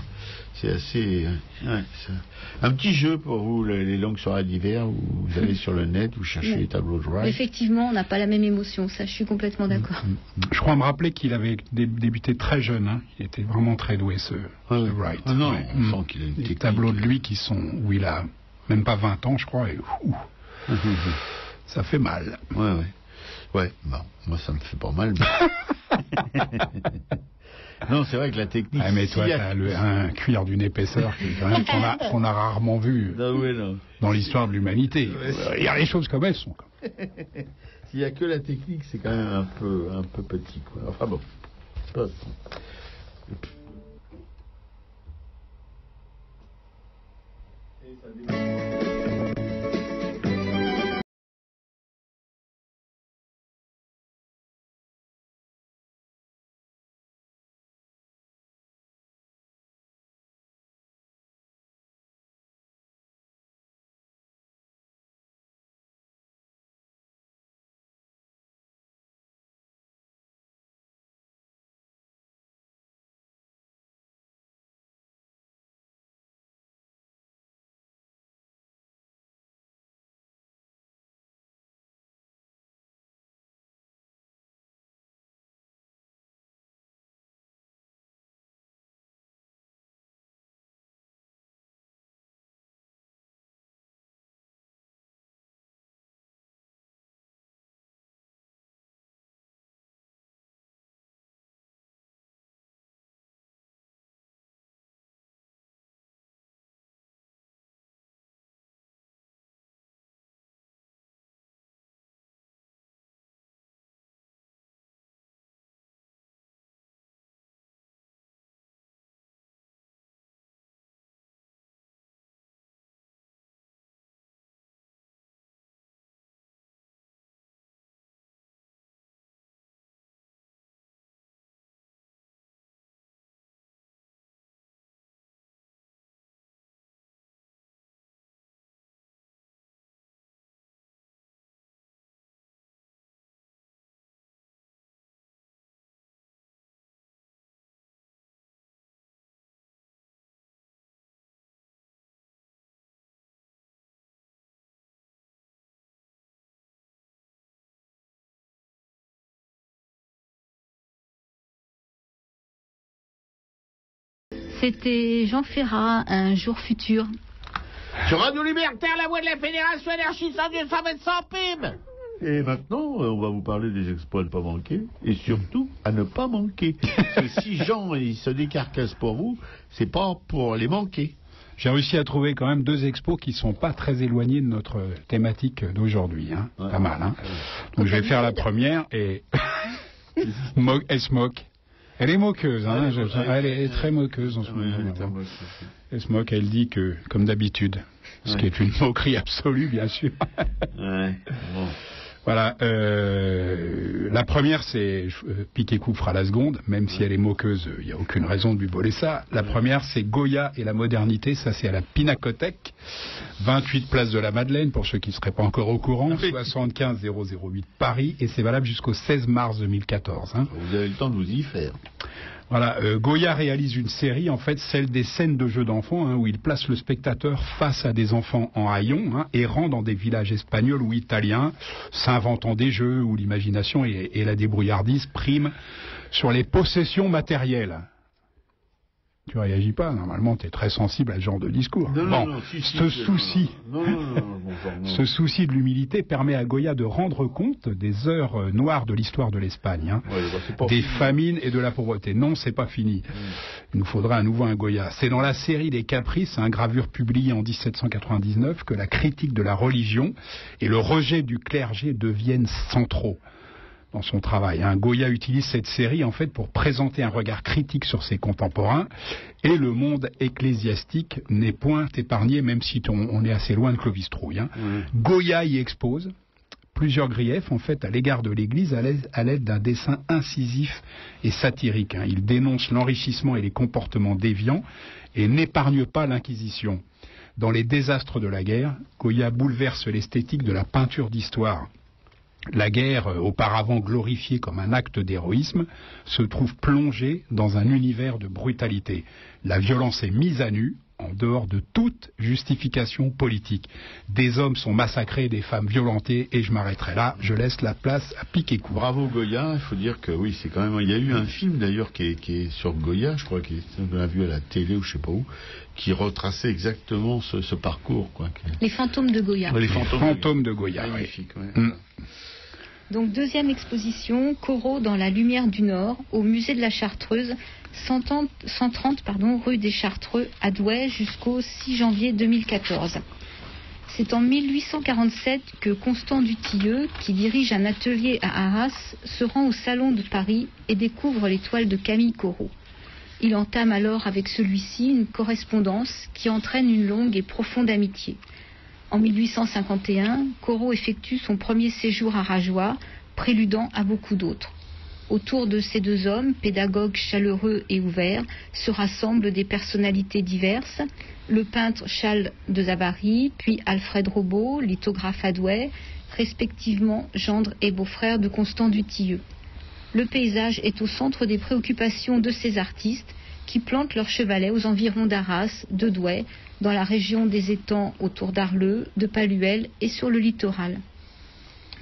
C'est assez. ouais, c'est un petit jeu pour vous, les, les langues sur d'hiver, où vous allez sur le net, vous cherchez les tableaux de Wright.
Effectivement, on n'a pas la même émotion, ça je suis complètement d'accord.
Je crois me rappeler qu'il avait dé- débuté très jeune. hein. Il était vraiment très doué, ce,
Ouais,
ce
ouais.
Wright.
Ah non,
Ouais.
on
Mm.
sent qu'il a une
Des
technique.
tableaux de lui qui sont où il a même pas 20 ans, je crois, et ouh, ça fait mal.
Ouais, ouais. Ouais, bon, moi ça me fait pas mal. mais- Non, c'est vrai que la technique.
Ah, mais toi,
s'il y a-
t'as le- un cuir d'une épaisseur qu'on a, rarement vu
Non, non.
dans l'histoire de l'humanité. Il y a les choses comme elles sont.
S'il y a que la technique, c'est quand même un peu, un peu petit, quoi. Enfin bon. Passons.
C'était Jean Ferrat, un jour futur.
Sur Radio Libertaire, la voix de la Fédération anarchiste Femmes sans PIB. Et maintenant, euh, on va vous parler des exploits à ne pas manquer, et surtout à ne pas manquer. Parce que si Jean il se décarcasse pour vous, c'est pas pour les manquer.
J'ai réussi à trouver quand même deux expos qui sont pas très éloignés de notre thématique d'aujourd'hui. Hein.
Ouais.
Pas mal. Hein. Donc je vais faire la première et se moque. Elle est moqueuse. Hein.
Ouais,
Je- elle est très moqueuse en ce moment.
elle moqueuse.
Elle se moque. Elle dit que, comme d'habitude, ce qui est une moquerie absolue, bien sûr.
Ouais, bon.
Voilà, euh, la première c'est euh, Piqué Coup fera la seconde, même si elle est moqueuse, il n'y a aucune raison de lui voler ça. La première c'est Goya et la modernité, ça c'est à la Pinacothèque, 28 place de la Madeleine pour ceux qui ne seraient pas encore au courant,
Oui.
75 008 Paris et c'est valable jusqu'au 16 mars 2014. hein.
Vous avez le temps de vous y faire.
Voilà, euh, Goya réalise une série, en fait, celle des scènes de jeux d'enfants, hein, où il place le spectateur face à des enfants en haillons, hein, errant dans des villages espagnols ou italiens, s'inventant des jeux où l'imagination et, et la débrouillardise priment sur les possessions matérielles. Tu réagis pas, normalement tu es très sensible à ce genre de discours.
Non,
bon,
non, si, si,
ce souci, ce souci de l'humilité permet à Goya de rendre compte des heures euh, noires de l'histoire de l'Espagne. hein
Ouais, bah,
des
fini.
famines et de la pauvreté. Non, c'est pas fini. Il nous faudra à nouveau un Goya. C'est dans la série des Caprices, un gravure publiée en 1799, que la critique de la religion et le rejet du clergé deviennent centraux dans son travail. Un Goya utilise cette série en fait pour présenter un regard critique sur ses contemporains et le monde ecclésiastique n'est point épargné, même si on, on est assez loin de Clovis Trouille. hein. Goya y expose plusieurs griefs en fait à l'égard de l'Église à l'aide- à l'aide d'un dessin incisif et satirique. hein. Il dénonce l'enrichissement et les comportements déviants et n'épargne pas l'Inquisition. Dans les désastres de la guerre, Goya bouleverse l'esthétique de la peinture d'histoire. La guerre, euh, auparavant glorifiée comme un acte d'héroïsme, se trouve plongée dans un univers de brutalité. La violence est mise à nu, en dehors de toute justification politique. Des hommes sont massacrés, des femmes violentées, et je m'arrêterai là. Je laisse la place à Piquet-Coup.
Bravo Goya, il faut dire que oui, c'est quand même. Il y a eu un film d'ailleurs qui est, qui est sur Goya, je crois qu'on l'a vu à la télé ou je sais pas où, qui retraçait exactement ce, ce parcours. Quoi.
Les fantômes de Goya.
Les
Les
fantômes.
de Goya. oui.
Magnifique, ouais.
Deuxième exposition, Corot dans la lumière du Nord, au musée de la Chartreuse, 130, 130 pardon, rue des Chartreux à Douai jusqu'au 6 janvier 2014. C'est en 1847 que Constant Dutilleux, qui dirige un atelier à Arras, se rend au Salon de Paris et découvre les toiles de Camille Corot. Il entame alors avec celui-ci une correspondance qui entraîne une longue et profonde amitié. En 1851, Corot effectue son premier séjour à Rajoie, préludant à beaucoup d'autres. Autour de ces deux hommes, pédagogues chaleureux et ouverts, se rassemblent des personnalités diverses, le peintre Charles de Zavary, puis Alfred Robot, lithographe Adouet, respectivement gendre et beau-frère de Constant Dutilleux. Le paysage est au centre des préoccupations de ces artistes qui plantent leur chevalet aux environs d'Arras, de Douai, dans la région des étangs autour d'Arleux, de Paluel et sur le littoral.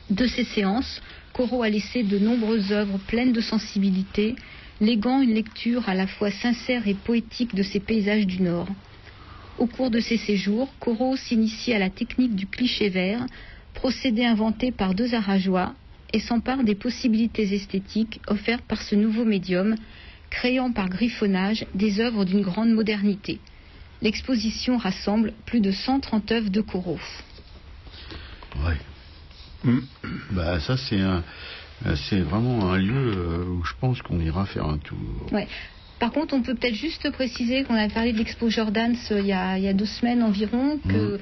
De ces séances, Corot a laissé de nombreuses œuvres pleines de sensibilité, léguant une lecture à la fois sincère et poétique de ces paysages du Nord. Au cours de ces séjours, Corot s'initie à la technique du cliché vert, procédé inventé par deux arageois, et s'empare des possibilités esthétiques offertes par ce nouveau médium, créant par griffonnage des œuvres d'une grande modernité. L'exposition rassemble plus de 130 œuvres de Corot.
Ouais.
Mm.
Bah, ça, c'est un. C'est vraiment un lieu euh, où je pense qu'on ira faire un tour.
Ouais. Par contre, on peut peut-être juste préciser qu'on a parlé de l'expo Jordans euh, il y, a, il y a deux semaines environ, que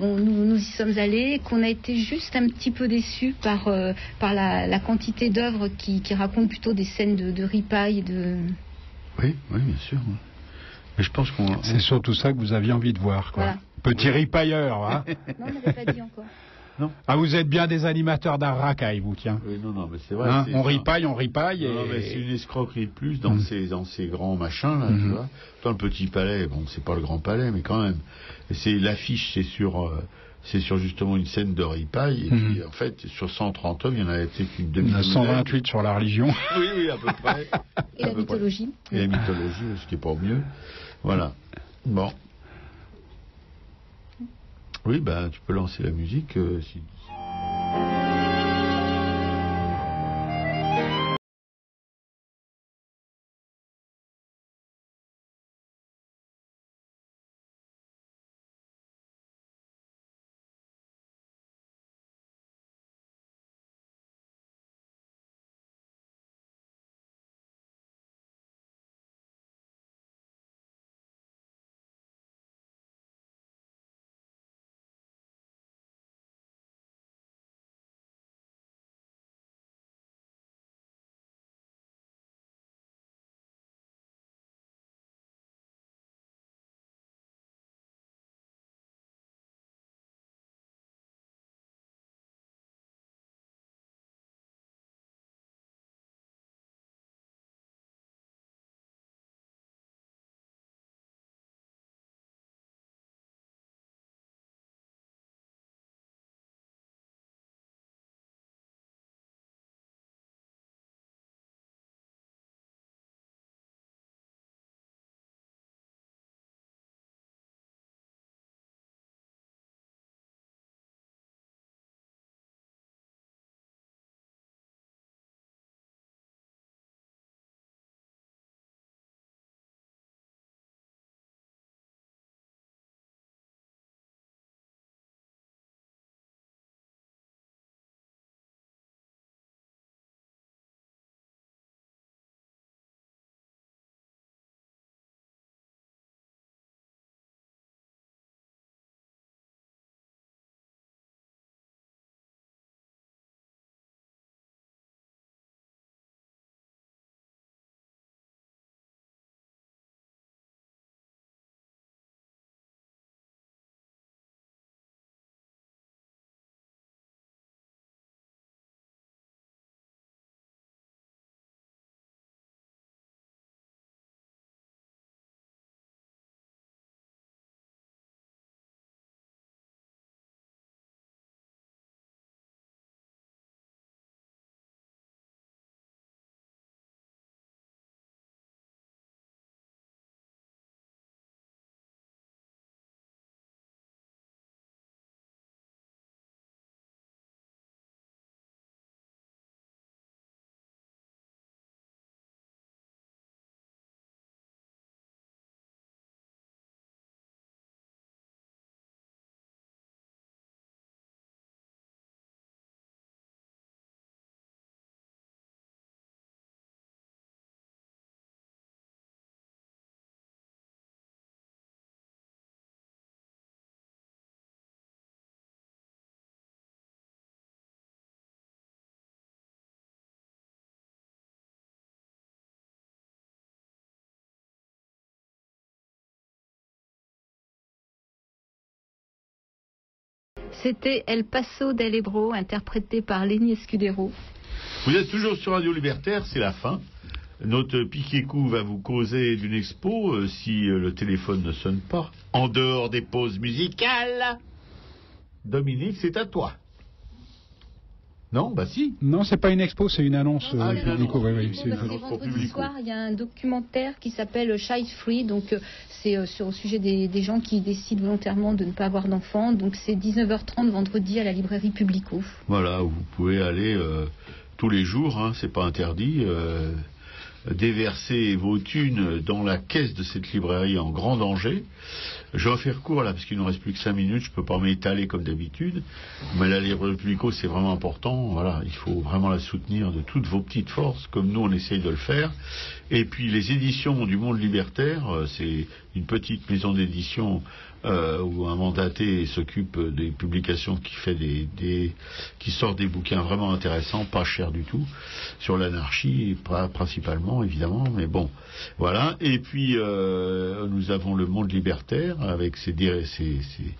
on- nous, nous y sommes allés, qu'on a été juste un petit peu déçus par, euh, par la, la quantité d'œuvres qui, qui racontent plutôt des scènes de, de ripaille, de...
Oui, oui, bien sûr. Mais je pense qu'on.
C'est surtout ça que vous aviez envie de voir. Quoi.
Voilà.
Petit ripailleur. Hein
Non, on n'avait pas dit encore.
ah, vous êtes bien des animateurs d'art racaille, vous, tiens.
Oui, non, non, mais c'est vrai.
Hein, on
ça.
ripaille, on ripaille.
Non,
et...
mais c'est une escroquerie de plus dans,
Mm.
ces, dans ces grands machins, là, tu
Mhm.
vois. Dans le petit palais, bon, c'est pas le grand palais, mais quand même. C'est l'affiche, c'est sur, euh, c'est sur justement une scène de ripaille. Et puis, en fait, sur 130 hommes, il y en avait peut-être une
Il y en a
demi
128 sur la religion.
Oui, oui, à peu près.
Et
À
la
peu près.
mythologie.
Et la mythologie, ce qui est pas mieux. Voilà. Bon. Oui, ben, tu peux lancer la musique euh, si,
C'était El Paso del Ebro, interprété par Lenny Escudero.
Vous êtes toujours sur Radio Libertaire, c'est la fin. Notre piquet-coup va vous causer d'une expo euh, si euh, le téléphone ne sonne pas. En dehors des pauses musicales, Dominique, c'est à toi. Non, bah si.
Non, c'est pas une expo, c'est une annonce
Ah,
euh,
annonce.
oui, c'est-
vendredi soir, il y a un documentaire qui s'appelle Child Free, donc euh, c'est euh, sur au sujet des, des gens qui décident volontairement de ne pas avoir d'enfants. Donc c'est 19h30 vendredi à la librairie Publico.
Voilà, vous pouvez aller euh, tous les jours, hein, c'est pas interdit, euh, déverser vos thunes dans la caisse de cette librairie en grand danger. Je vais faire court là, parce qu'il ne reste plus que 5 minutes, je peux pas m'étaler comme d'habitude. Mais la librairie Publico, c'est vraiment important. Voilà, il faut vraiment la soutenir de toutes vos petites forces, comme nous on essaye de le faire. Et puis les éditions du Monde Libertaire, euh, c'est une petite maison d'édition euh, où un mandaté s'occupe des publications qui fait des, des qui sort des bouquins vraiment intéressants, pas chers du tout, sur l'anarchie principalement évidemment, mais bon, voilà. Et puis euh, nous avons le Monde Libertaire avec ses, ses, ses-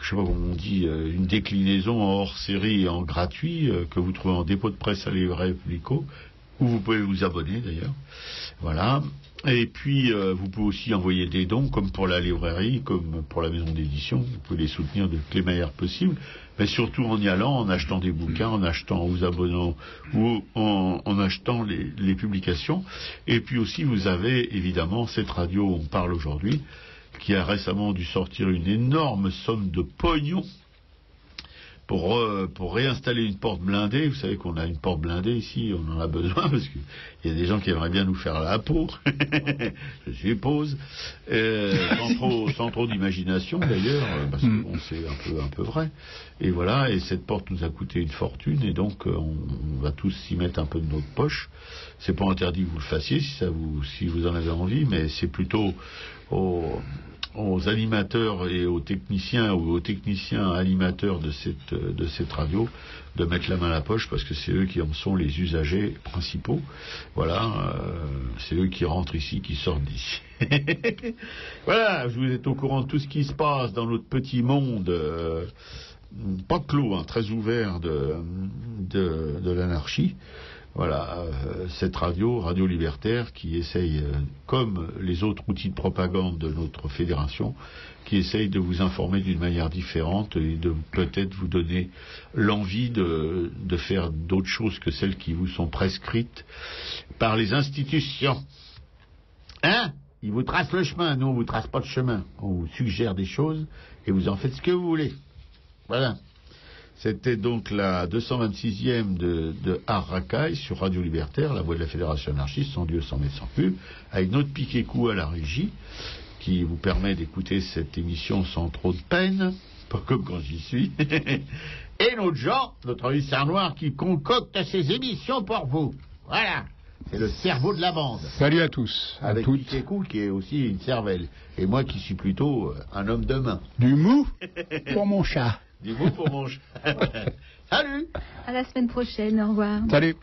je sais pas comment on dit, euh, une déclinaison en hors série et en gratuit que vous trouvez en dépôt de presse à librairie Publico, où vous pouvez vous abonner d'ailleurs. Voilà. Et puis, euh, vous pouvez aussi envoyer des dons, comme pour la librairie, comme pour la maison d'édition. Vous pouvez les soutenir de toutes les manières possibles. Mais surtout en y allant, en achetant des bouquins, en achetant, vous abonnant ou en, en achetant les, les publications. Et puis aussi, vous avez évidemment cette radio où on parle aujourd'hui, qui a récemment dû sortir une énorme somme de pognon pour, euh, pour réinstaller une porte blindée. Vous savez qu'on a une porte blindée ici, on en a besoin parce qu'il y a des gens qui aimeraient bien nous faire la peau, je suppose, Euh, sans trop, sans trop d'imagination d'ailleurs, euh, parce que bon, c'est un peu, un peu vrai. Et voilà, et cette porte nous a coûté une fortune, et donc euh, on, on va tous s'y mettre un peu de notre poche. C'est pas interdit que vous le fassiez si, ça vous, si vous en avez envie, mais c'est plutôt aux, aux animateurs et aux techniciens ou aux techniciens animateurs de cette, de cette radio de mettre la main à la poche parce que c'est eux qui en sont les usagers principaux. Voilà, euh, c'est eux qui rentrent ici, qui sortent d'ici. voilà, je vous êtes au courant de tout ce qui se passe dans notre petit monde. euh, pas clos, hein, très ouvert de, de l'anarchie. Voilà, euh, cette radio, Radio Libertaire, qui essaye, euh, comme les autres outils de propagande de notre fédération, qui essaye de vous informer d'une manière différente et de peut-être vous donner l'envie de, de faire d'autres choses que celles qui vous sont prescrites par les institutions. Hein? Ils vous tracent le chemin, nous on vous trace pas le chemin. On vous suggère des choses et vous en faites ce que vous voulez. Voilà. C'était donc la 226e de, de sur Radio Libertaire, la voix de la Fédération anarchiste, sans Dieu, sans mais sans pub, avec notre piquet coup à la régie, qui vous permet d'écouter cette émission sans trop de peine, pas comme quand j'y suis. Et notre Jean, notre hussard noir, qui concocte ces émissions pour vous. Voilà. C'est le cerveau de la bande.
Salut à tous, à
Avec
toutes.
Piquet Cool, qui est aussi une cervelle. Et moi qui suis plutôt euh, un homme de main.
Du mou pour mon chat.
Dis-vous pour mon ch- Salut
À la semaine prochaine, au revoir.
Salut.